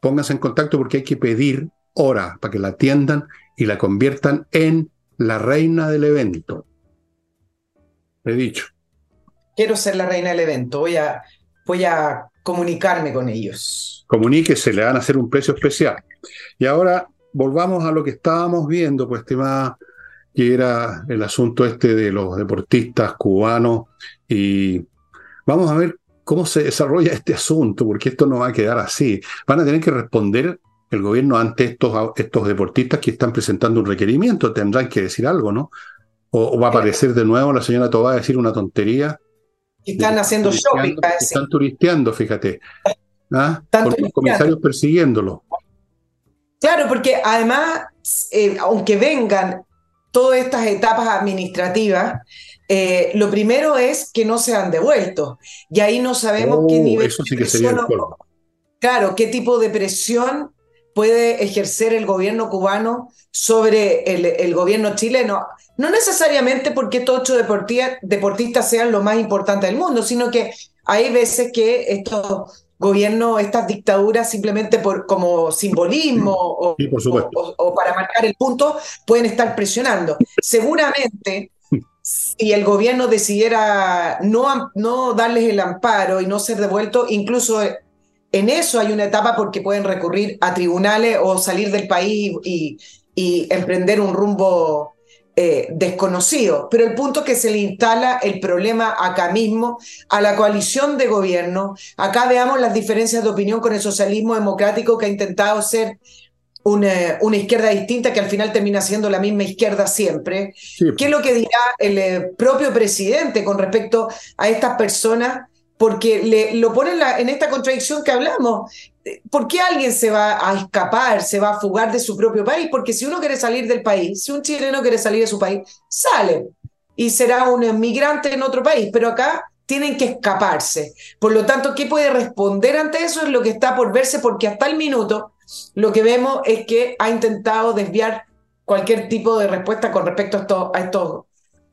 Pónganse en contacto porque hay que pedir hora para que la atiendan y la conviertan en la reina del evento. He dicho. Quiero ser la reina del evento. Voy a, voy a comunicarme con ellos. Comuníquese, le van a hacer un precio especial. Y ahora volvamos a lo que estábamos viendo, pues, estimada, que era el asunto este de los deportistas cubanos. Y vamos a ver cómo se desarrolla este asunto, porque esto no va a quedar así. Van a tener que responder el gobierno ante estos, estos deportistas que están presentando un requerimiento. Tendrán que decir algo, ¿no? O, va a aparecer de nuevo la señora Tobá a decir una tontería. están haciendo shopping. Están turisteando, fíjate. ¿Ah? Están los comisarios persiguiéndolo. Claro, porque además, eh, aunque vengan todas estas etapas administrativas, eh, lo primero es que no sean devueltos. Y ahí no sabemos qué oh, nivel eso sí que sería el Claro, qué tipo de presión puede ejercer el gobierno cubano sobre el, gobierno chileno. No necesariamente porque estos ocho deportistas sean lo más importante del mundo, sino que hay veces que estos gobiernos, estas dictaduras, simplemente por, como simbolismo o, o, para marcar el punto, pueden estar presionando. Seguramente, si el gobierno decidiera no, no darles el amparo y no ser devuelto, incluso en eso hay una etapa porque pueden recurrir a tribunales o salir del país y, emprender un rumbo eh, desconocido. Pero el punto es que se le instala el problema acá mismo, a la coalición de gobierno. Acá veamos las diferencias de opinión con el socialismo democrático que ha intentado ser una, una, izquierda distinta que al final termina siendo la misma izquierda siempre. ¿Qué es lo que dirá el eh, propio presidente con respecto a estas personas porque le, lo pone en, esta contradicción que hablamos. ¿Por qué alguien se va a escapar, se va a fugar de su propio país? Porque si uno quiere salir del país, si un chileno quiere salir de su país, sale y será un migrante en otro país, pero acá tienen que escaparse. Por lo tanto, ¿qué puede responder ante eso? Es lo que está por verse, porque hasta el minuto lo que vemos es que ha intentado desviar cualquier tipo de respuesta con respecto a a estos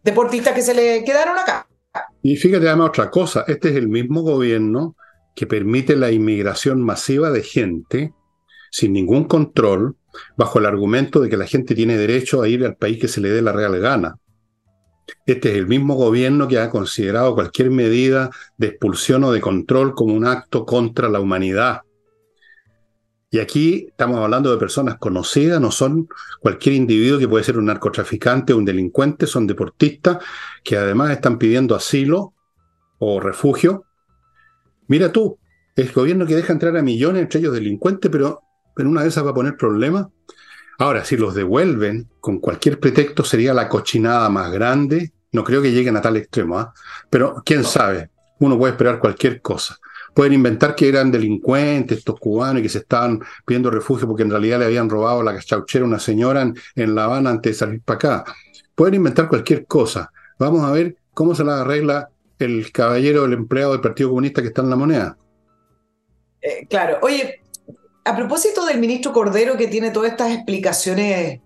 deportistas que se le quedaron acá. Y fíjate además otra cosa, este es el mismo gobierno que permite la inmigración masiva de gente sin ningún control, bajo el argumento de que la gente tiene derecho a ir al país que se le dé la real gana. Este es el mismo gobierno que ha considerado cualquier medida de expulsión o de control como un acto contra la humanidad. Y aquí estamos hablando de personas conocidas, no son cualquier individuo que puede ser un narcotraficante o un delincuente, son deportistas que además están pidiendo asilo o refugio. Mira tú, el gobierno que deja entrar a millones, entre ellos delincuentes, pero en una de esas va a poner problemas. Ahora, si los devuelven con cualquier pretexto, sería la cochinada más grande. No creo que lleguen a tal extremo, ¿ah? pero quién sabe, uno puede esperar cualquier cosa. Pueden inventar que eran delincuentes estos cubanos y que se estaban pidiendo refugio porque en realidad le habían robado la chauchera a una señora en, La Habana antes de salir para acá. Pueden inventar cualquier cosa. Vamos a ver cómo se la arregla el caballero, el empleado del Partido Comunista que está en la moneda. Eh, claro, oye, a propósito del ministro Cordero que tiene todas estas explicaciones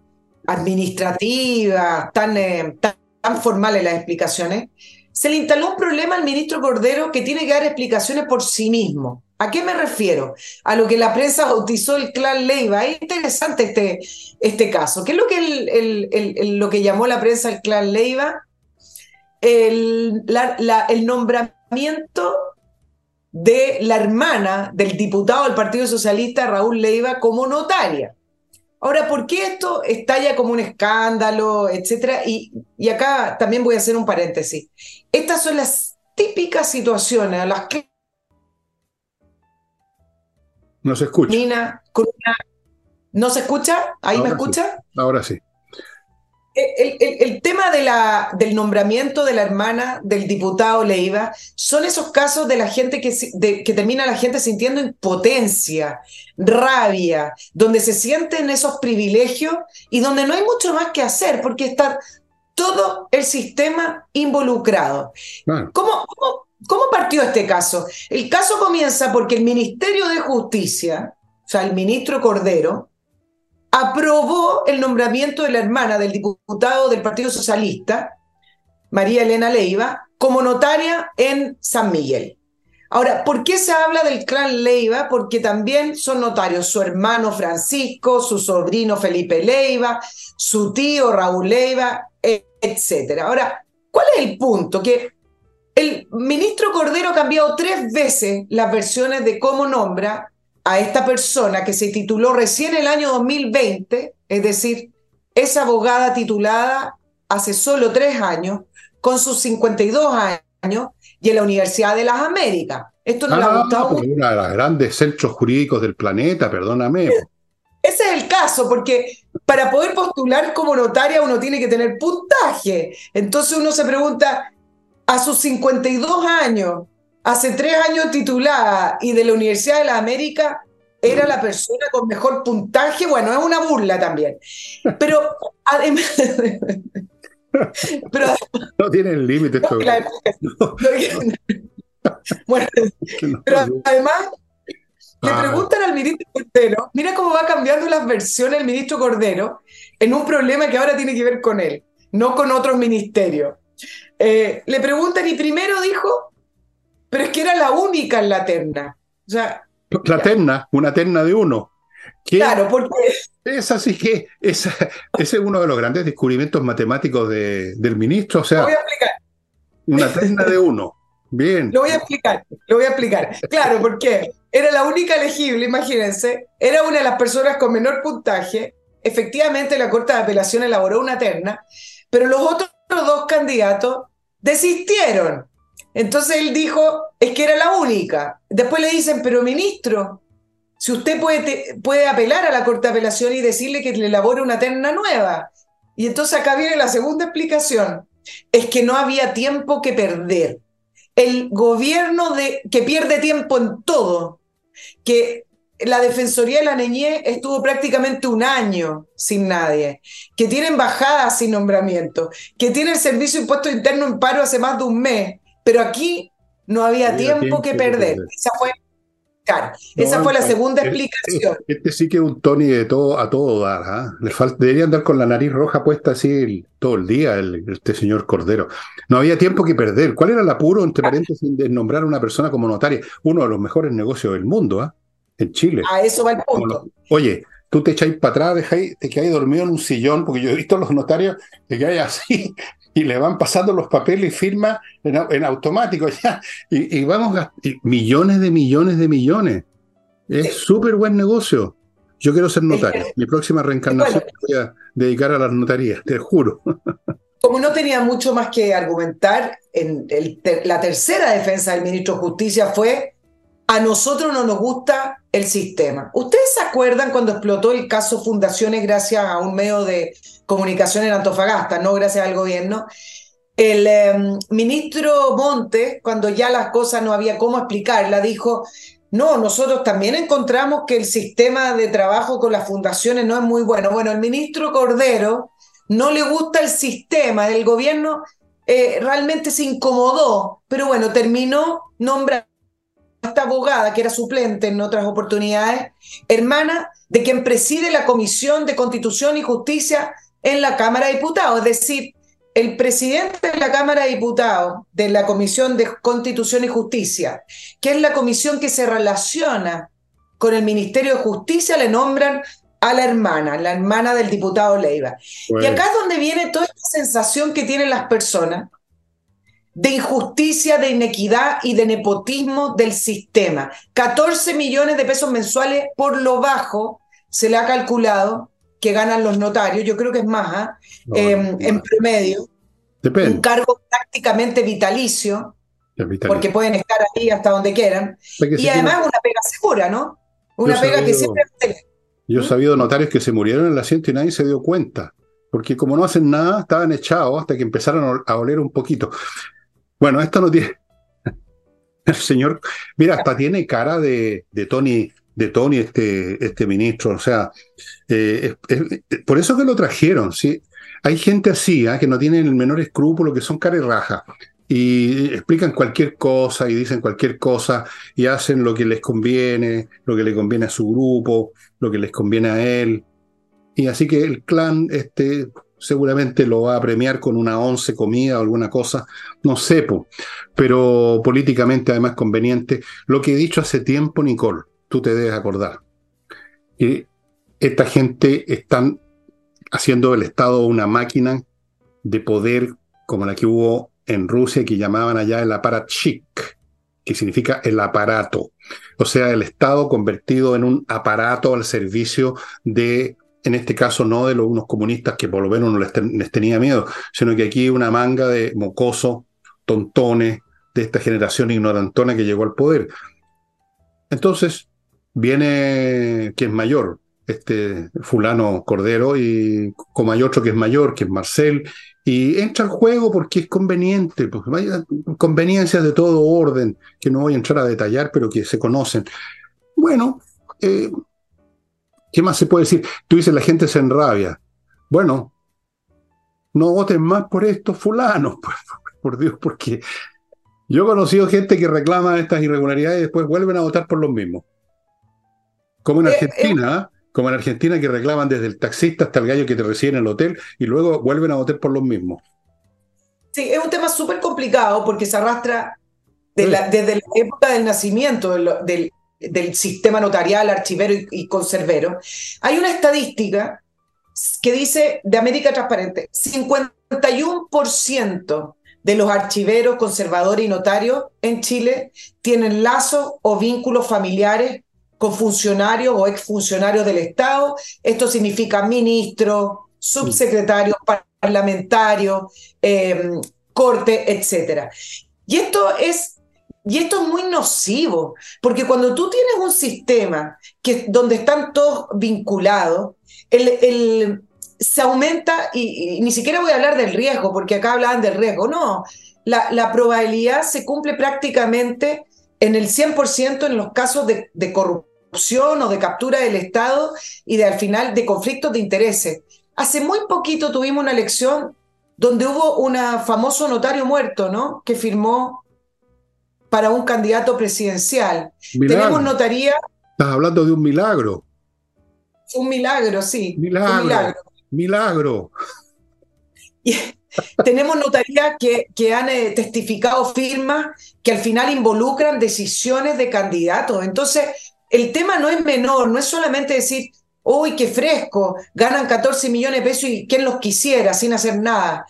administrativas, tan, eh, tan formales las explicaciones, se le instaló un problema al ministro Cordero que tiene que dar explicaciones por sí mismo. ¿A qué me refiero? A lo que la prensa bautizó el clan Leiva. Es interesante este, este caso. ¿Qué es lo que, lo que llamó la prensa el clan Leiva? El, el nombramiento de la hermana del diputado del Partido Socialista, Raúl Leiva, como notaria. Ahora, ¿por qué esto estalla como un escándalo, etcétera? Y, y acá también voy a hacer un paréntesis. Estas son las típicas situaciones a las que... No se escucha. ¿No se escucha? ¿Ahí me escucha? Ahora sí. El, tema de la, del nombramiento de la hermana del diputado Leiva son esos casos de la gente que, que termina la gente sintiendo impotencia, rabia, donde se sienten esos privilegios y donde no hay mucho más que hacer porque está todo el sistema involucrado. ¿Cómo, cómo partió este caso? El caso comienza porque el Ministerio de Justicia, o sea, el ministro Cordero, aprobó el nombramiento de la hermana del diputado del Partido Socialista, María Elena Leiva, como notaria en San Miguel. Ahora, ¿por qué se habla del clan Leiva? Porque también son notarios su hermano Francisco, su sobrino Felipe Leiva, su tío Raúl Leiva, etc. Ahora, ¿cuál es el punto? Que el ministro Cordero ha cambiado tres veces las versiones de cómo nombra a esta persona que se tituló recién el año 2020, es decir, es abogada titulada hace solo tres años, con sus 52 años, y en la Universidad de las Américas. Esto no le ha ah, gustado Uno de los grandes centros jurídicos del planeta, perdóname. Ese es el caso, porque para poder postular como notaria uno tiene que tener puntaje. Entonces uno se pregunta, a sus 52 años, hace tres años titulada y de la Universidad de la América, era la persona con mejor puntaje. Bueno, es una burla también. Pero además. pero, no tienen límite esto. bueno, pero además, Le Ah. preguntan al ministro Cordero, mira cómo va cambiando las versiones el ministro Cordero en un problema que ahora tiene que ver con él, no con otros ministerios. Eh, le preguntan y primero dijo, pero es que era la única en la terna. O sea, La terna, una terna de uno. Claro, porque Es así que esa- ese es uno de los grandes descubrimientos matemáticos de- del ministro, o lo sea, voy a explicar. una terna de uno. Bien. Lo voy a explicar, lo voy a explicar. Claro, porque era la única elegible, imagínense, era una de las personas con menor puntaje. Efectivamente, la Corte de Apelación elaboró una terna, pero los otros dos candidatos desistieron. Entonces él dijo, es que era la única. Después le dicen, pero ministro, si usted puede, puede apelar a la Corte de Apelación y decirle que le elabore una terna nueva. Y entonces acá viene la segunda explicación. Es que no había tiempo que perder el gobierno de, que pierde tiempo en todo, que la Defensoría de la Niñez estuvo prácticamente un año sin nadie, que tiene embajadas sin nombramiento, que tiene el Servicio de Impuesto Interno en paro hace más de un mes, pero aquí no había Había tiempo, tiempo que perder. perder. Esa fue, claro, No, esa fue la segunda explicación. Este sí que es un Tony de todo a todo dar. ¿ah? Le falta, debería andar con la nariz roja puesta así el- todo el día, el- este señor Cordero. No había tiempo que perder. ¿Cuál era el apuro, entre paréntesis, de nombrar a una persona como notaria? Uno de los mejores negocios del mundo, ¿ah? En Chile. A eso va el punto. Oye, tú te echáis para atrás, dejáis, te quedáis dormido en un sillón, porque yo he visto a los notarios que quedáis así y le van pasando los papeles y firma en, en automático ya. Y, y vamos a y millones de millones de millones. Es súper buen negocio. Yo quiero ser notario. Mi próxima reencarnación Bueno. voy a dedicar a las notarías, te juro. Como no tenía mucho más que argumentar, en el la tercera defensa del ministro de Justicia fue, a nosotros no nos gusta el sistema. ¿Ustedes se acuerdan cuando explotó el caso Fundaciones gracias a un medio de comunicación en Antofagasta, no gracias al gobierno? El eh, ministro Montes, cuando ya las cosas no había cómo explicarla, dijo, no, nosotros también encontramos que el sistema de trabajo con las fundaciones no es muy bueno. Bueno, el ministro Cordero no le gusta el sistema del gobierno, eh, realmente se incomodó, pero bueno, terminó nombrando esta abogada, que era suplente en otras oportunidades, hermana de quien preside la Comisión de Constitución y Justicia en la Cámara de Diputados, es decir, el presidente de la Cámara de Diputados de la Comisión de Constitución y Justicia, que es la comisión que se relaciona con el Ministerio de Justicia, le nombran a la hermana, la hermana del diputado Leiva. Y acá es donde viene toda esta sensación que tienen las personas de injusticia, de inequidad y de nepotismo del sistema. 14 millones de pesos mensuales por lo bajo se le ha calculado que ganan los notarios, yo creo que es más. No, Eh, no, en promedio, un Depende. cargo prácticamente vitalicio, capitalismo. porque pueden estar ahí hasta donde quieran, Porque y además una pega segura, ¿no? Una Yo pega que siempre Yo he sabido notarios que se murieron en el asiento y nadie se dio cuenta, porque como no hacen nada, estaban echados hasta que empezaron a oler un poquito. Bueno, esto no tiene... El señor, mira, hasta tiene cara de, de Tony, de Tony este, este ministro, o sea, eh, es- por eso que lo trajeron, ¿sí? Hay gente así, ¿ah? que no tienen el menor escrúpulo, que son raja, y explican cualquier cosa y dicen cualquier cosa y hacen lo que les conviene, lo que le conviene a su grupo, lo que les conviene a él. Y así que el clan este, seguramente lo va a premiar con una once comida o alguna cosa, no sé, po. pero políticamente además conveniente. Lo que he dicho hace tiempo, Nicole, tú te debes acordar, que esta gente están haciendo del Estado una máquina de poder como la que hubo en Rusia que llamaban allá el aparatchik, que significa el aparato. O sea, el Estado convertido en un aparato al servicio de, en este caso, no de los, unos comunistas que por lo menos no les, ten- les tenía miedo, sino que aquí una manga de mocosos, tontones, de esta generación ignorantona que llegó al poder. Entonces, viene quien es mayor, este fulano Cordero, y como hay otro que es mayor, que es Marcel, y entra al juego porque es conveniente, vaya, conveniencias de todo orden, que no voy a entrar a detallar, pero que se conocen. Bueno, eh, ¿qué más se puede decir? Tú dices, la gente se enrabia. Bueno, no voten más por estos fulanos, pues, por Dios, porque yo he conocido gente que reclama estas irregularidades y después vuelven a votar por los mismos. Como en eh, Argentina, como en Argentina que reclaman desde el taxista hasta el gallo que te recibe en el hotel y luego vuelven a votar por los mismos. Sí, es un tema súper complicado porque se arrastra desde la época del nacimiento del, sistema notarial, archivero y, conservero. Hay una estadística que dice de América Transparente, 51% de los archiveros, conservadores y notarios en Chile tienen lazos o vínculos familiares con funcionarios o exfuncionarios del Estado. Esto significa ministros, subsecretarios, parlamentarios, eh, corte, etc. Y esto es y esto es muy nocivo, porque cuando tú tienes un sistema que, donde están todos vinculados, el, se aumenta, y, ni siquiera voy a hablar del riesgo, porque acá hablaban del riesgo, no, la, probabilidad se cumple prácticamente en el 100% en los casos de, de, corrupción o de captura del Estado y de al final de conflictos de intereses. Hace muy poquito tuvimos una elección donde hubo un famoso notario muerto, ¿no? Que firmó para un candidato presidencial. Tenemos notaría. Estás hablando de un milagro. Un milagro, sí. Milagro. Un milagro. milagro. tenemos notarías que, que han eh, testificado firmas que al final involucran decisiones de candidatos. Entonces, el tema no es menor, no es solamente decir, uy, qué fresco, ganan 14 millones de pesos y quién los quisiera sin hacer nada.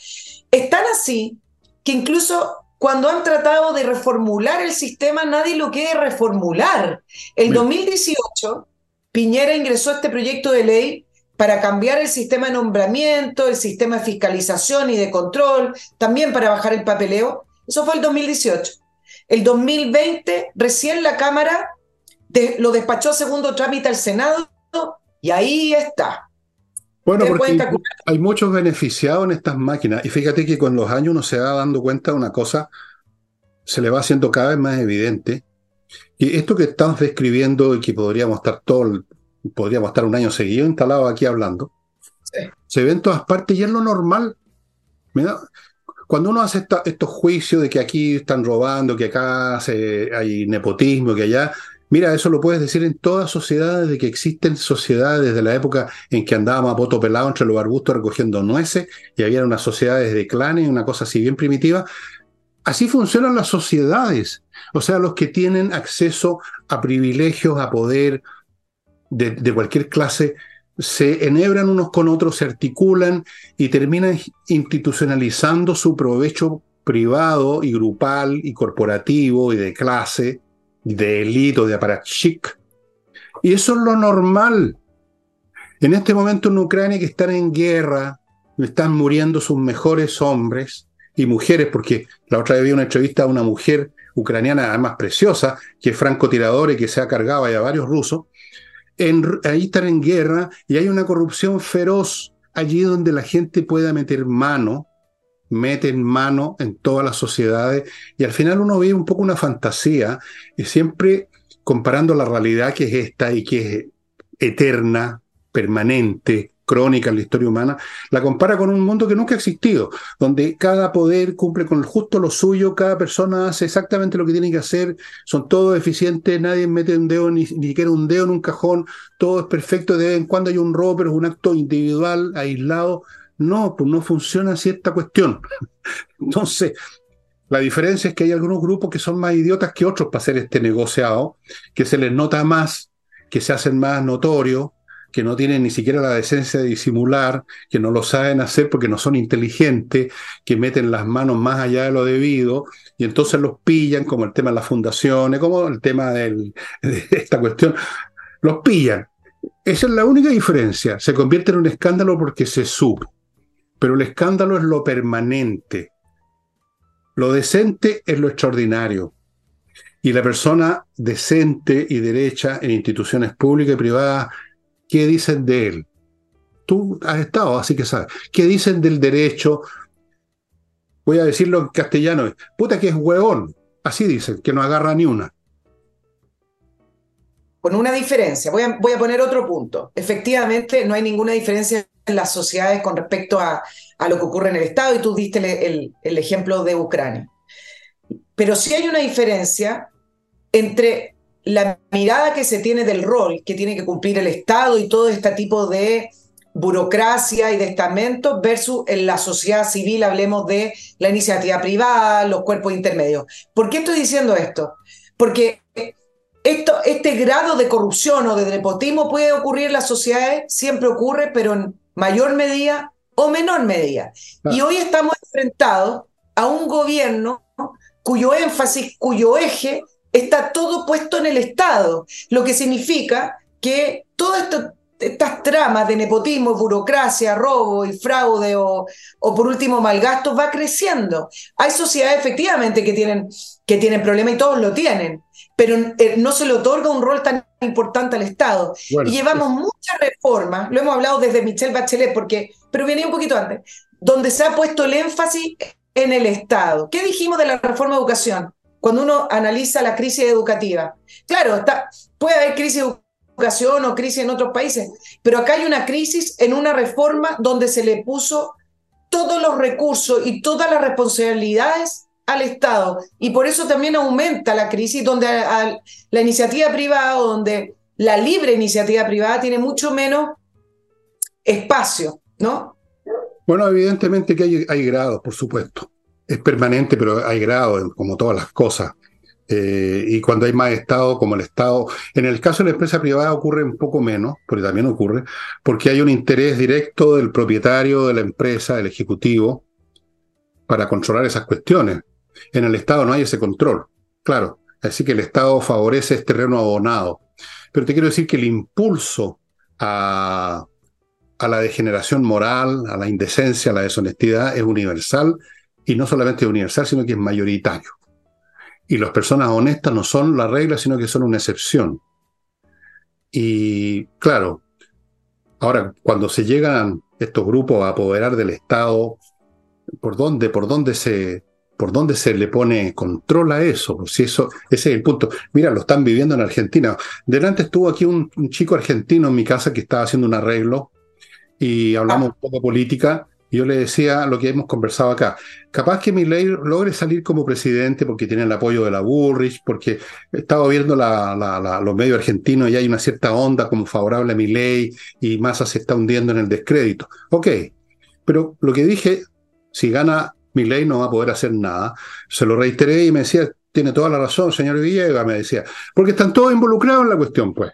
Están así que incluso cuando han tratado de reformular el sistema, nadie lo quiere reformular. El 2018, Piñera ingresó este proyecto de ley para cambiar el sistema de nombramiento, el sistema de fiscalización y de control, también para bajar el papeleo. Eso fue el 2018. El 2020, recién la Cámara lo despachó a segundo trámite al Senado y ahí está. Bueno, porque hay, muchos beneficiados en estas máquinas. Y fíjate que con los años uno se va dando cuenta de una cosa, se le va haciendo cada vez más evidente. Y esto que estamos describiendo y que podríamos estar todo, podríamos estar un año seguido instalado aquí hablando, se ve en todas partes y es lo normal. cuando uno hace estos juicios de que aquí están robando, que acá hay nepotismo, que allá, Mira, eso lo puedes decir en todas sociedades, de que existen sociedades desde la época en que andábamos a poto pelado entre los arbustos recogiendo nueces y había unas sociedades de clanes, una cosa así bien primitiva. Así funcionan las sociedades. O sea, los que tienen acceso a privilegios, a poder de, de cualquier clase, se enhebran unos con otros, se articulan y terminan institucionalizando su provecho privado y grupal y corporativo y de clase de élite o de chic Y eso es lo normal. En este momento en Ucrania que están en guerra, están muriendo sus mejores hombres y mujeres, porque la otra vez vi una entrevista a una mujer ucraniana, además preciosa, que es francotiradora y que se ha cargado a varios rusos. ahí están en guerra y hay una corrupción feroz allí donde la gente pueda meter mano meten mano en todas las sociedades y al final uno ve un poco una fantasía y siempre comparando la realidad que es esta y que es eterna, permanente, crónica en la historia humana, la compara con un mundo que nunca ha existido, donde cada poder cumple con justo lo suyo, cada persona hace exactamente lo que tiene que hacer, son todos eficientes, nadie mete un dedo, ni, ni siquiera un dedo en un cajón, todo es perfecto, de vez en cuando hay un robo, pero es un acto individual, aislado, no, pues no funciona esta cuestión. Entonces, la diferencia es que hay algunos grupos que son más idiotas que otros para hacer este negociado, que se les nota más, que se hacen más notorios, que no tienen ni siquiera la decencia de disimular, que no lo saben hacer porque no son inteligentes, que meten las manos más allá de lo debido, y entonces los pillan, como el tema de las fundaciones, como el tema de esta cuestión, los pillan. Esa es la única diferencia. Se convierte en un escándalo porque se sube. Pero el escándalo es lo permanente. Lo decente es lo extraordinario. Y la persona decente y derecha en instituciones públicas y privadas, ¿qué dicen de él? Tú has estado, así que sabes. ¿Qué dicen del derecho? Voy a decirlo en castellano. Puta que es hueón. Así dicen, que no agarra ni una. Con una diferencia. Voy a, voy a poner otro punto. Efectivamente, no hay ninguna diferencia las sociedades con respecto a, lo que ocurre en el Estado, y tú diste el, ejemplo de Ucrania. Pero sí hay una diferencia entre la mirada que se tiene del rol que tiene que cumplir el Estado y todo este tipo de burocracia y de estamentos versus en la sociedad civil, hablemos de la iniciativa privada, los cuerpos intermedios. ¿Por qué estoy diciendo esto? Porque esto, este grado de corrupción o de nepotismo puede ocurrir en las sociedades, siempre ocurre, pero en mayor medida o menor medida. Y hoy estamos enfrentados a un gobierno cuyo énfasis, cuyo eje está todo puesto en el Estado, lo que significa que todas estas tramas de nepotismo, burocracia, robo y fraude o, o, por último malgastos va creciendo. Hay sociedades efectivamente que tienen, que tienen problemas y todos lo tienen, pero eh, no se le otorga un rol tan importante al Estado. y llevamos muchas reformas, lo hemos hablado desde Michelle Bachelet, porque, pero venía un poquito antes, donde se ha puesto el énfasis en el Estado. ¿Qué dijimos de la reforma de educación? Cuando uno analiza la crisis educativa. Claro, está, puede haber crisis de educación o crisis en otros países, pero acá hay una crisis en una reforma donde se le puso todos los recursos y todas las responsabilidades al Estado. Y por eso también aumenta la crisis donde la iniciativa privada donde la libre iniciativa privada tiene mucho menos espacio, ¿no? Bueno, evidentemente que hay, hay grados, por supuesto. Es permanente, pero hay grados, como todas las cosas. Eh, y cuando hay más Estado, como el Estado, en el caso de la empresa privada ocurre un poco menos, porque también ocurre, porque hay un interés directo del propietario de la empresa, del ejecutivo, para controlar esas cuestiones. En el Estado no hay ese control, claro. Así que el Estado favorece este terreno abonado. Pero te quiero decir que el impulso a, a la degeneración moral, a la indecencia, a la deshonestidad es universal y no solamente universal, sino que es mayoritario. Y las personas honestas no son la regla, sino que son una excepción. Y claro, ahora cuando se llegan estos grupos a apoderar del Estado, ¿por dónde, por dónde se, por dónde se le pone control a eso? Si eso, ese es el punto. Mira, lo están viviendo en Argentina. Delante estuvo aquí un, un chico argentino en mi casa que estaba haciendo un arreglo y hablamos un poco de política. Yo le decía lo que hemos conversado acá. Capaz que Milley logre salir como presidente porque tiene el apoyo de la Burrich, porque estaba viendo la, los medios argentinos y hay una cierta onda como favorable a Milley y Massa se está hundiendo en el descrédito. Ok, pero lo que dije, si gana Milley no va a poder hacer nada. Se lo reiteré y me decía, tiene toda la razón, señor Villegas, me decía, porque están todos involucrados en la cuestión, pues.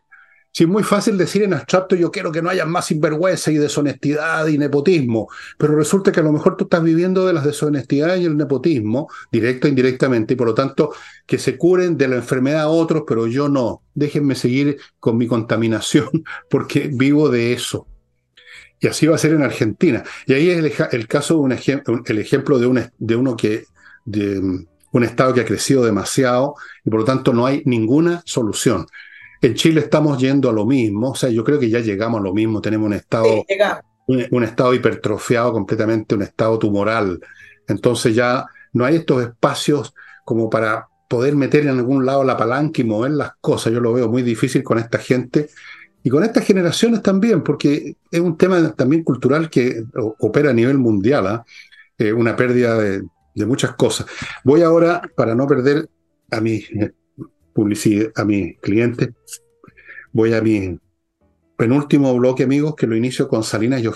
Si es muy fácil decir en abstracto, yo quiero que no haya más sinvergüenza y deshonestidad y nepotismo, pero resulta que a lo mejor tú estás viviendo de las deshonestidades y el nepotismo, directo e indirectamente, y por lo tanto que se curen de la enfermedad a otros, pero yo no. Déjenme seguir con mi contaminación porque vivo de eso. Y así va a ser en Argentina. Y ahí es el, caso de un el ejemplo de, un, de uno que, de un Estado que ha crecido demasiado y por lo tanto no hay ninguna solución. En Chile estamos yendo a lo mismo, o sea, yo creo que ya llegamos a lo mismo, tenemos un estado, un, estado hipertrofiado completamente, un estado tumoral. Entonces ya no hay estos espacios como para poder meter en algún lado la palanca y mover las cosas. Yo lo veo muy difícil con esta gente y con estas generaciones también, porque es un tema también cultural que opera a nivel mundial, ¿ah? eh, una pérdida de, de, muchas cosas. Voy ahora, para no perder a mi publicidad a mis clientes. Voy a mi penúltimo bloque, amigos, que lo inicio con Salinas y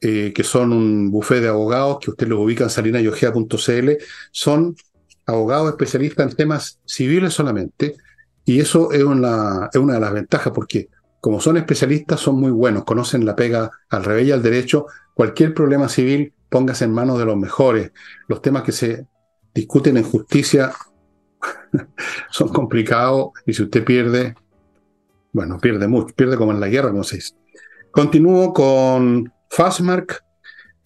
eh, que son un buffet de abogados que usted los ubica en salinasyojeda.cl. Son abogados especialistas en temas civiles solamente, y eso es una, es una de las ventajas, porque como son especialistas, son muy buenos, conocen la pega al revés y al derecho. Cualquier problema civil, póngase en manos de los mejores. Los temas que se discuten en justicia son complicados y si usted pierde, bueno, pierde mucho, pierde como en la guerra, no sé. Continúo con Fastmark,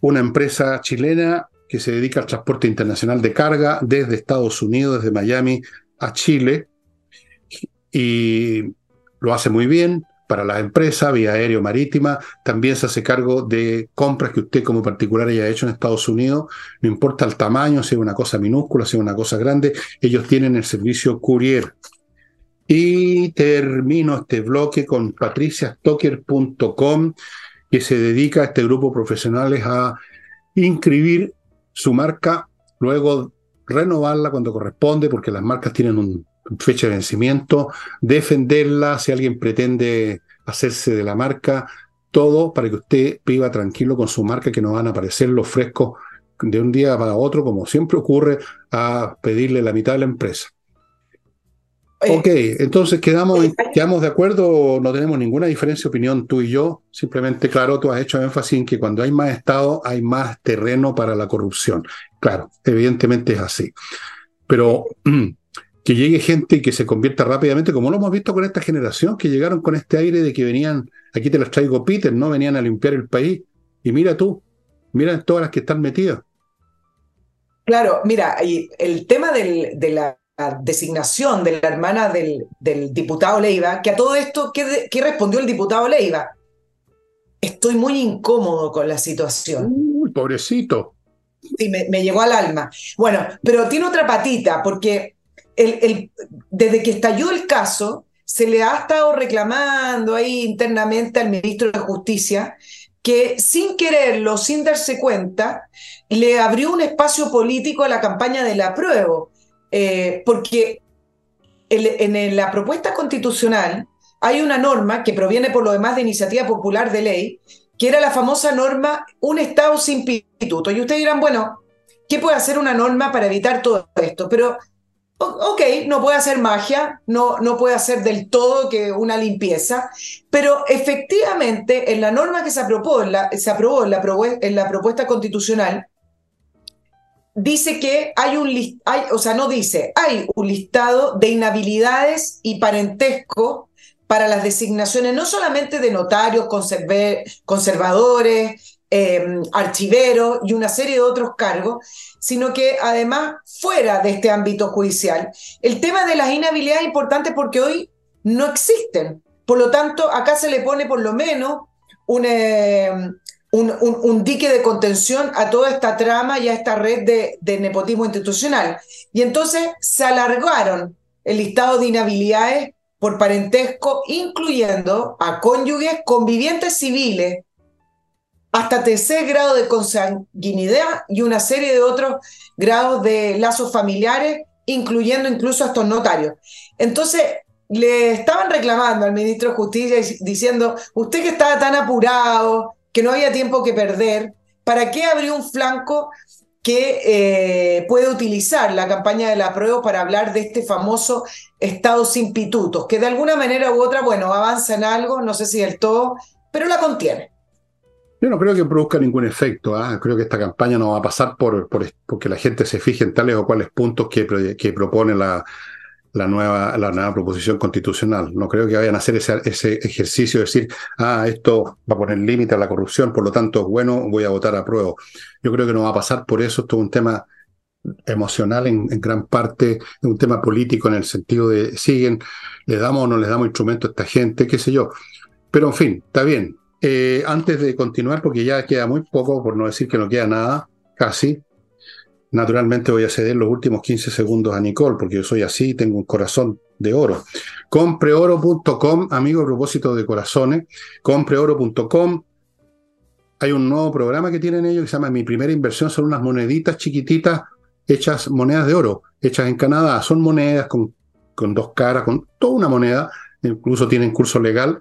una empresa chilena que se dedica al transporte internacional de carga desde Estados Unidos, desde Miami a Chile, y lo hace muy bien para la empresa, vía aéreo marítima. También se hace cargo de compras que usted como particular haya hecho en Estados Unidos. No importa el tamaño, si es una cosa minúscula, si es una cosa grande, ellos tienen el servicio courier. Y termino este bloque con patriciastocker.com, que se dedica a este grupo de profesionales a inscribir su marca, luego renovarla cuando corresponde, porque las marcas tienen un, fecha de vencimiento, defenderla si alguien pretende hacerse de la marca, todo para que usted viva tranquilo con su marca, que no van a aparecer los frescos de un día para otro, como siempre ocurre, a pedirle la mitad de la empresa. Ok, entonces quedamos, quedamos de acuerdo, no tenemos ninguna diferencia de opinión tú y yo, simplemente, claro, tú has hecho énfasis en que cuando hay más Estado hay más terreno para la corrupción. Claro, evidentemente es así. Pero que llegue gente y que se convierta rápidamente, como lo hemos visto con esta generación, que llegaron con este aire de que venían, aquí te las traigo Peter, ¿no? Venían a limpiar el país. Y mira tú, mira todas las que están metidas. Claro, mira, el tema de la designación de la hermana del, diputado Leiva, que a todo esto, ¿qué, respondió el diputado Leiva? Estoy muy incómodo con la situación. Uy, pobrecito. Sí, me, llegó al alma. Bueno, pero tiene otra patita, porque desde que estalló el caso, se le ha estado reclamando ahí internamente al ministro de Justicia que sin quererlo, sin darse cuenta, le abrió un espacio político a la campaña del apruebo. Eh, porque en la propuesta constitucional hay una norma que proviene por lo demás de iniciativa popular de ley, que era la famosa norma un Estado sin pituto. Y ustedes dirán, bueno, ¿qué puede hacer una norma para evitar todo esto? Pero, ok, no puede hacer magia, no, no puede hacer del todo que una limpieza, pero efectivamente en la norma que se aprobó, se aprobó en la, en la propuesta constitucional, dice que hay un hay, o sea, no dice, hay un listado de inhabilidades y parentesco para las designaciones no solamente de notarios, conservadores, em, archiveros y una serie de otros cargos, sino que además fuera de este ámbito judicial. El tema de las inhabilidades es importante porque hoy no existen. Por lo tanto, acá se le pone por lo menos un, em, un, dique de contención a toda esta trama y a esta red de, nepotismo institucional. Y entonces se alargaron el listado de inhabilidades por parentesco, incluyendo a cónyuges convivientes civiles, hasta tercer grado de consanguinidad y una serie de otros grados de lazos familiares, incluyendo incluso a estos notarios. Entonces, le estaban reclamando al ministro de Justicia diciendo, usted que estaba tan apurado, que no había tiempo que perder, ¿para qué abrió un flanco que eh, puede utilizar la campaña de la prueba para hablar de este famoso Estado sin pitutos, que de alguna manera u otra, bueno, avanza en algo, no sé si del todo, pero la contiene. Yo no creo que produzca ningún efecto. ¿ah? Creo que esta campaña no va a pasar por, por, porque la gente se fije en tales o cuales puntos que, propone la, nueva, la nueva proposición constitucional. No creo que vayan a hacer ese, ejercicio de decir, ah, esto va a poner límite a la corrupción, por lo tanto es bueno, voy a votar a prueba. Yo creo que no va a pasar por eso, esto es un tema emocional en, gran parte, un tema político en el sentido de siguen, le damos o no les damos instrumento a esta gente, qué sé yo. Pero en fin, está bien. Eh, antes de continuar, porque ya queda muy poco, por no decir que no queda nada, casi, Naturalmente voy a ceder los últimos 15 segundos a Nicole, porque yo soy así, tengo un corazón de oro. Compreoro.com, amigo, a propósito de corazones, compreoro.com. Hay un nuevo programa que tienen ellos que se llama Mi primera inversión, son unas moneditas chiquititas hechas monedas de oro, hechas en Canadá. Son monedas con, con dos caras, con toda una moneda, incluso tienen curso legal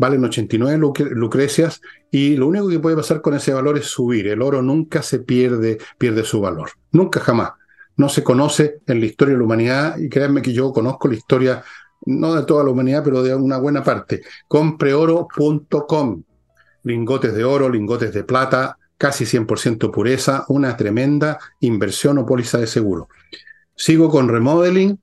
valen 89 lucrecias y lo único que puede pasar con ese valor es subir. El oro nunca se pierde, pierde su valor. Nunca jamás. No se conoce en la historia de la humanidad y créanme que yo conozco la historia, no de toda la humanidad, pero de una buena parte. Compreoro.com. Lingotes de oro, lingotes de plata, casi 100% pureza, una tremenda inversión o póliza de seguro. Sigo con Remodeling,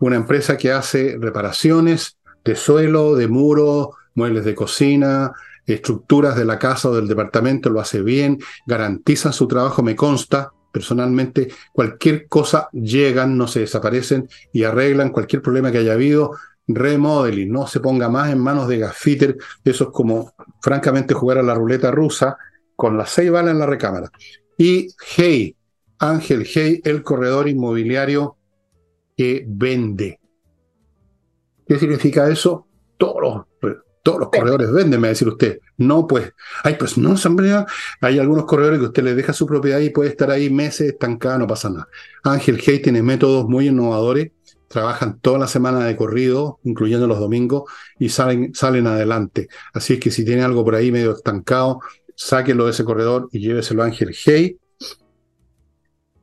una empresa que hace reparaciones de suelo, de muro, muebles de cocina, estructuras de la casa o del departamento, lo hace bien, garantiza su trabajo, me consta personalmente, cualquier cosa llegan, no se desaparecen y arreglan cualquier problema que haya habido. Remodeling, no se ponga más en manos de gaffiter, eso es como francamente jugar a la ruleta rusa con las seis balas en la recámara. Y Hey, Ángel Hey, el corredor inmobiliario que vende. ¿Qué significa eso? Todos todos los corredores venden, me va a decir usted. No, pues, ay, pues no, hombre, hay algunos corredores que usted le deja su propiedad y puede estar ahí meses estancada, no pasa nada. Ángel Hey tiene métodos muy innovadores, trabajan toda la semana de corrido, incluyendo los domingos, y salen, salen adelante. Así es que si tiene algo por ahí medio estancado, sáquenlo de ese corredor y lléveselo a Ángel Hey.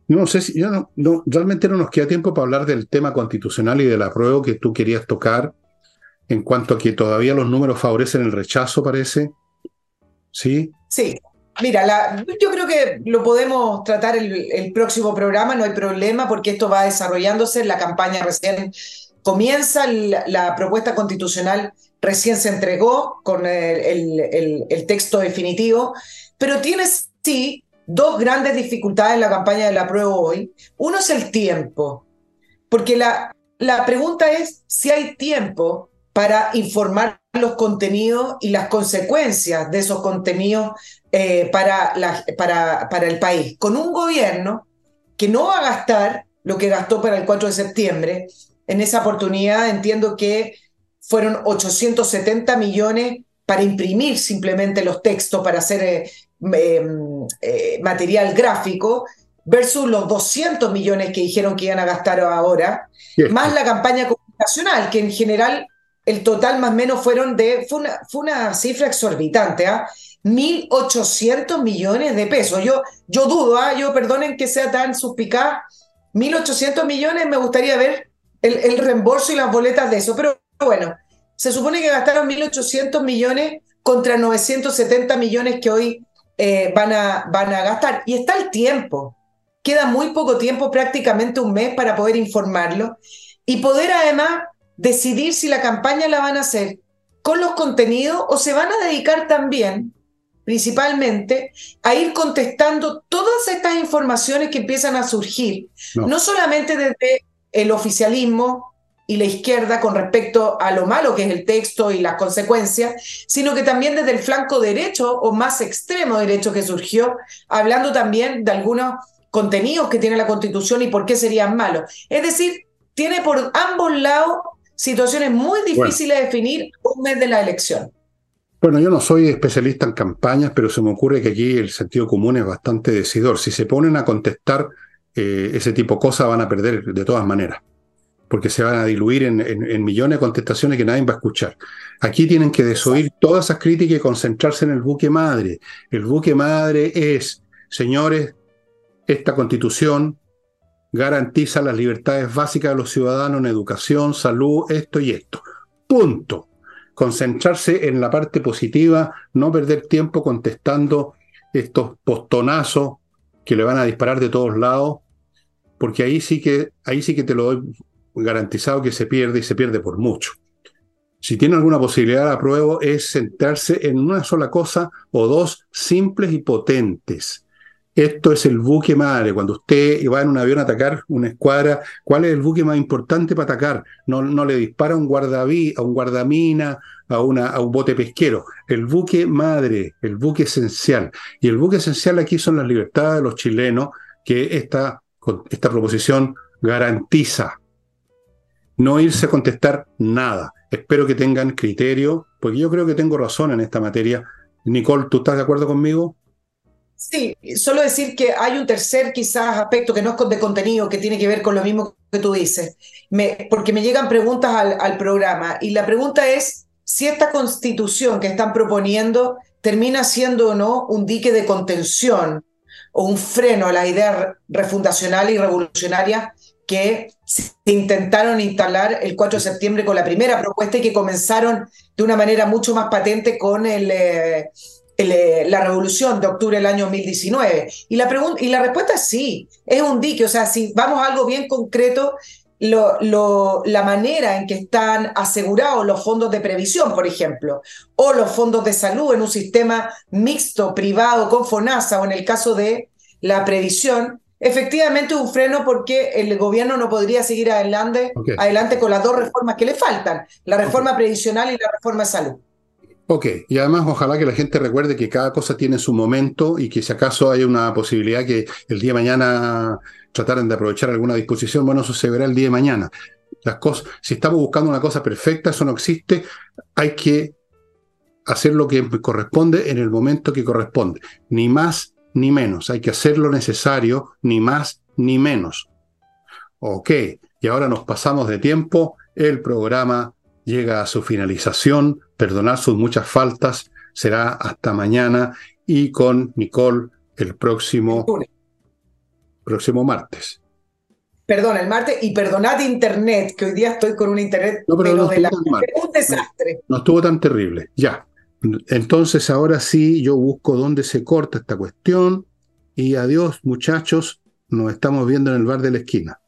No sé si, ya no, no, realmente no nos queda tiempo para hablar del tema constitucional y de la prueba que tú querías tocar, en cuanto a que todavía los números favorecen el rechazo, parece. ¿Sí? Sí. Mira, yo creo que lo podemos tratar el, próximo programa, no hay problema, porque esto va desarrollándose, la campaña recién comienza, la, propuesta constitucional recién se entregó con el, texto definitivo, pero tiene sí dos grandes dificultades en la campaña de la prueba hoy. Uno es el tiempo, porque la, la pregunta es si hay tiempo para informar los contenidos y las consecuencias de esos contenidos eh, para, la, para, para el país, con un gobierno que no va a gastar lo que gastó para el 4 de septiembre. En esa oportunidad entiendo que fueron 870 millones para imprimir simplemente los textos, para hacer eh, eh, eh, material gráfico, versus los 200 millones que dijeron que iban a gastar ahora, más la campaña comunicacional, que en general el total más o menos fueron de, fue una, fue una cifra exorbitante, ¿ah? 1.800 millones de pesos. Yo, yo dudo, ¿ah? yo perdonen que sea tan suspicaz, 1.800 millones, me gustaría ver el, el, reembolso y las boletas de eso, pero bueno, se supone que gastaron 1.800 millones contra 970 millones que hoy eh, van, a, van a gastar. Y está el tiempo. Queda muy poco tiempo, prácticamente un mes, para poder informarlo y poder además decidir si la campaña la van a hacer con los contenidos o se van a dedicar también principalmente a ir contestando todas estas informaciones que empiezan a surgir, no, no solamente desde el oficialismo y la izquierda con respecto a lo malo que es el texto y las consecuencias, sino que también desde el flanco derecho o más extremo derecho que surgió, hablando también de algunos contenidos que tiene la Constitución y por qué serían malos. Es decir, tiene por ambos lados situaciones muy difíciles bueno. de definir un mes de la elección. Bueno, yo no soy especialista en campañas, pero se me ocurre que aquí el sentido común es bastante decidor. Si se ponen a contestar eh, ese tipo de cosas, van a perder de todas maneras, porque se van a diluir en, en, en, millones de contestaciones que nadie va a escuchar. Aquí tienen que desoír todas esas críticas y concentrarse en el buque madre. El buque madre es, señores, esta constitución garantiza las libertades básicas de los ciudadanos en educación, salud, esto y esto. Punto concentrarse en la parte positiva, no perder tiempo contestando estos postonazos que le van a disparar de todos lados, porque ahí sí que, ahí sí que te lo doy garantizado que se pierde y se pierde por mucho. Si tiene alguna posibilidad, apruebo, es centrarse en una sola cosa o dos simples y potentes. Esto es el buque madre. Cuando usted va en un avión a atacar una escuadra, ¿cuál es el buque más importante para atacar? No, no le dispara a un guardaví, a un guardamina, a, una, un bote pesquero. El buque madre, el buque esencial. Y el buque esencial aquí son las libertades de los chilenos que esta, esta proposición garantiza. No irse a contestar nada. Espero que tengan criterio, porque yo creo que tengo razón en esta materia. Nicole, ¿tú estás de acuerdo conmigo? Sí, solo decir que hay un tercer quizás aspecto que no es de contenido, que tiene que ver con lo mismo que tú dices, porque me llegan preguntas al, programa y la pregunta es si esta constitución que están proponiendo termina siendo o no un dique de contención o un freno a la idea refundacional y revolucionaria que se intentaron instalar el 4 de septiembre con la primera propuesta y que comenzaron de una manera mucho más patente con el... Eh, el, la revolución de octubre del año 2019? Y la, y la respuesta es sí, es un dique, o sea, si vamos a algo bien concreto, lo, lo, la manera en que están asegurados los fondos de previsión, por ejemplo, o los fondos de salud en un sistema mixto, privado, con FONASA, o en el caso de la previsión, efectivamente un freno porque el gobierno no podría seguir adelante, okay. adelante con las dos reformas que le faltan, la reforma okay. previsional y la reforma de salud. Ok, y además ojalá que la gente recuerde que cada cosa tiene su momento y que si acaso hay una posibilidad que el día de mañana trataran de aprovechar alguna disposición, bueno, eso se verá el día de mañana. Las cosas, si estamos buscando una cosa perfecta, eso no existe, hay que hacer lo que corresponde en el momento que corresponde, ni más ni menos, hay que hacer lo necesario, ni más ni menos. Ok, y ahora nos pasamos de tiempo. El programa llega a su finalización. Perdonar sus muchas faltas. Será hasta mañana y con Nicole el próximo, próximo martes. Perdón, el martes, y perdonad internet, que hoy día estoy con un internet no, pero no de la, un desastre. No, no estuvo tan terrible, ya. Entonces ahora sí yo busco dónde se corta esta cuestión y adiós muchachos, nos estamos viendo en el bar de la esquina.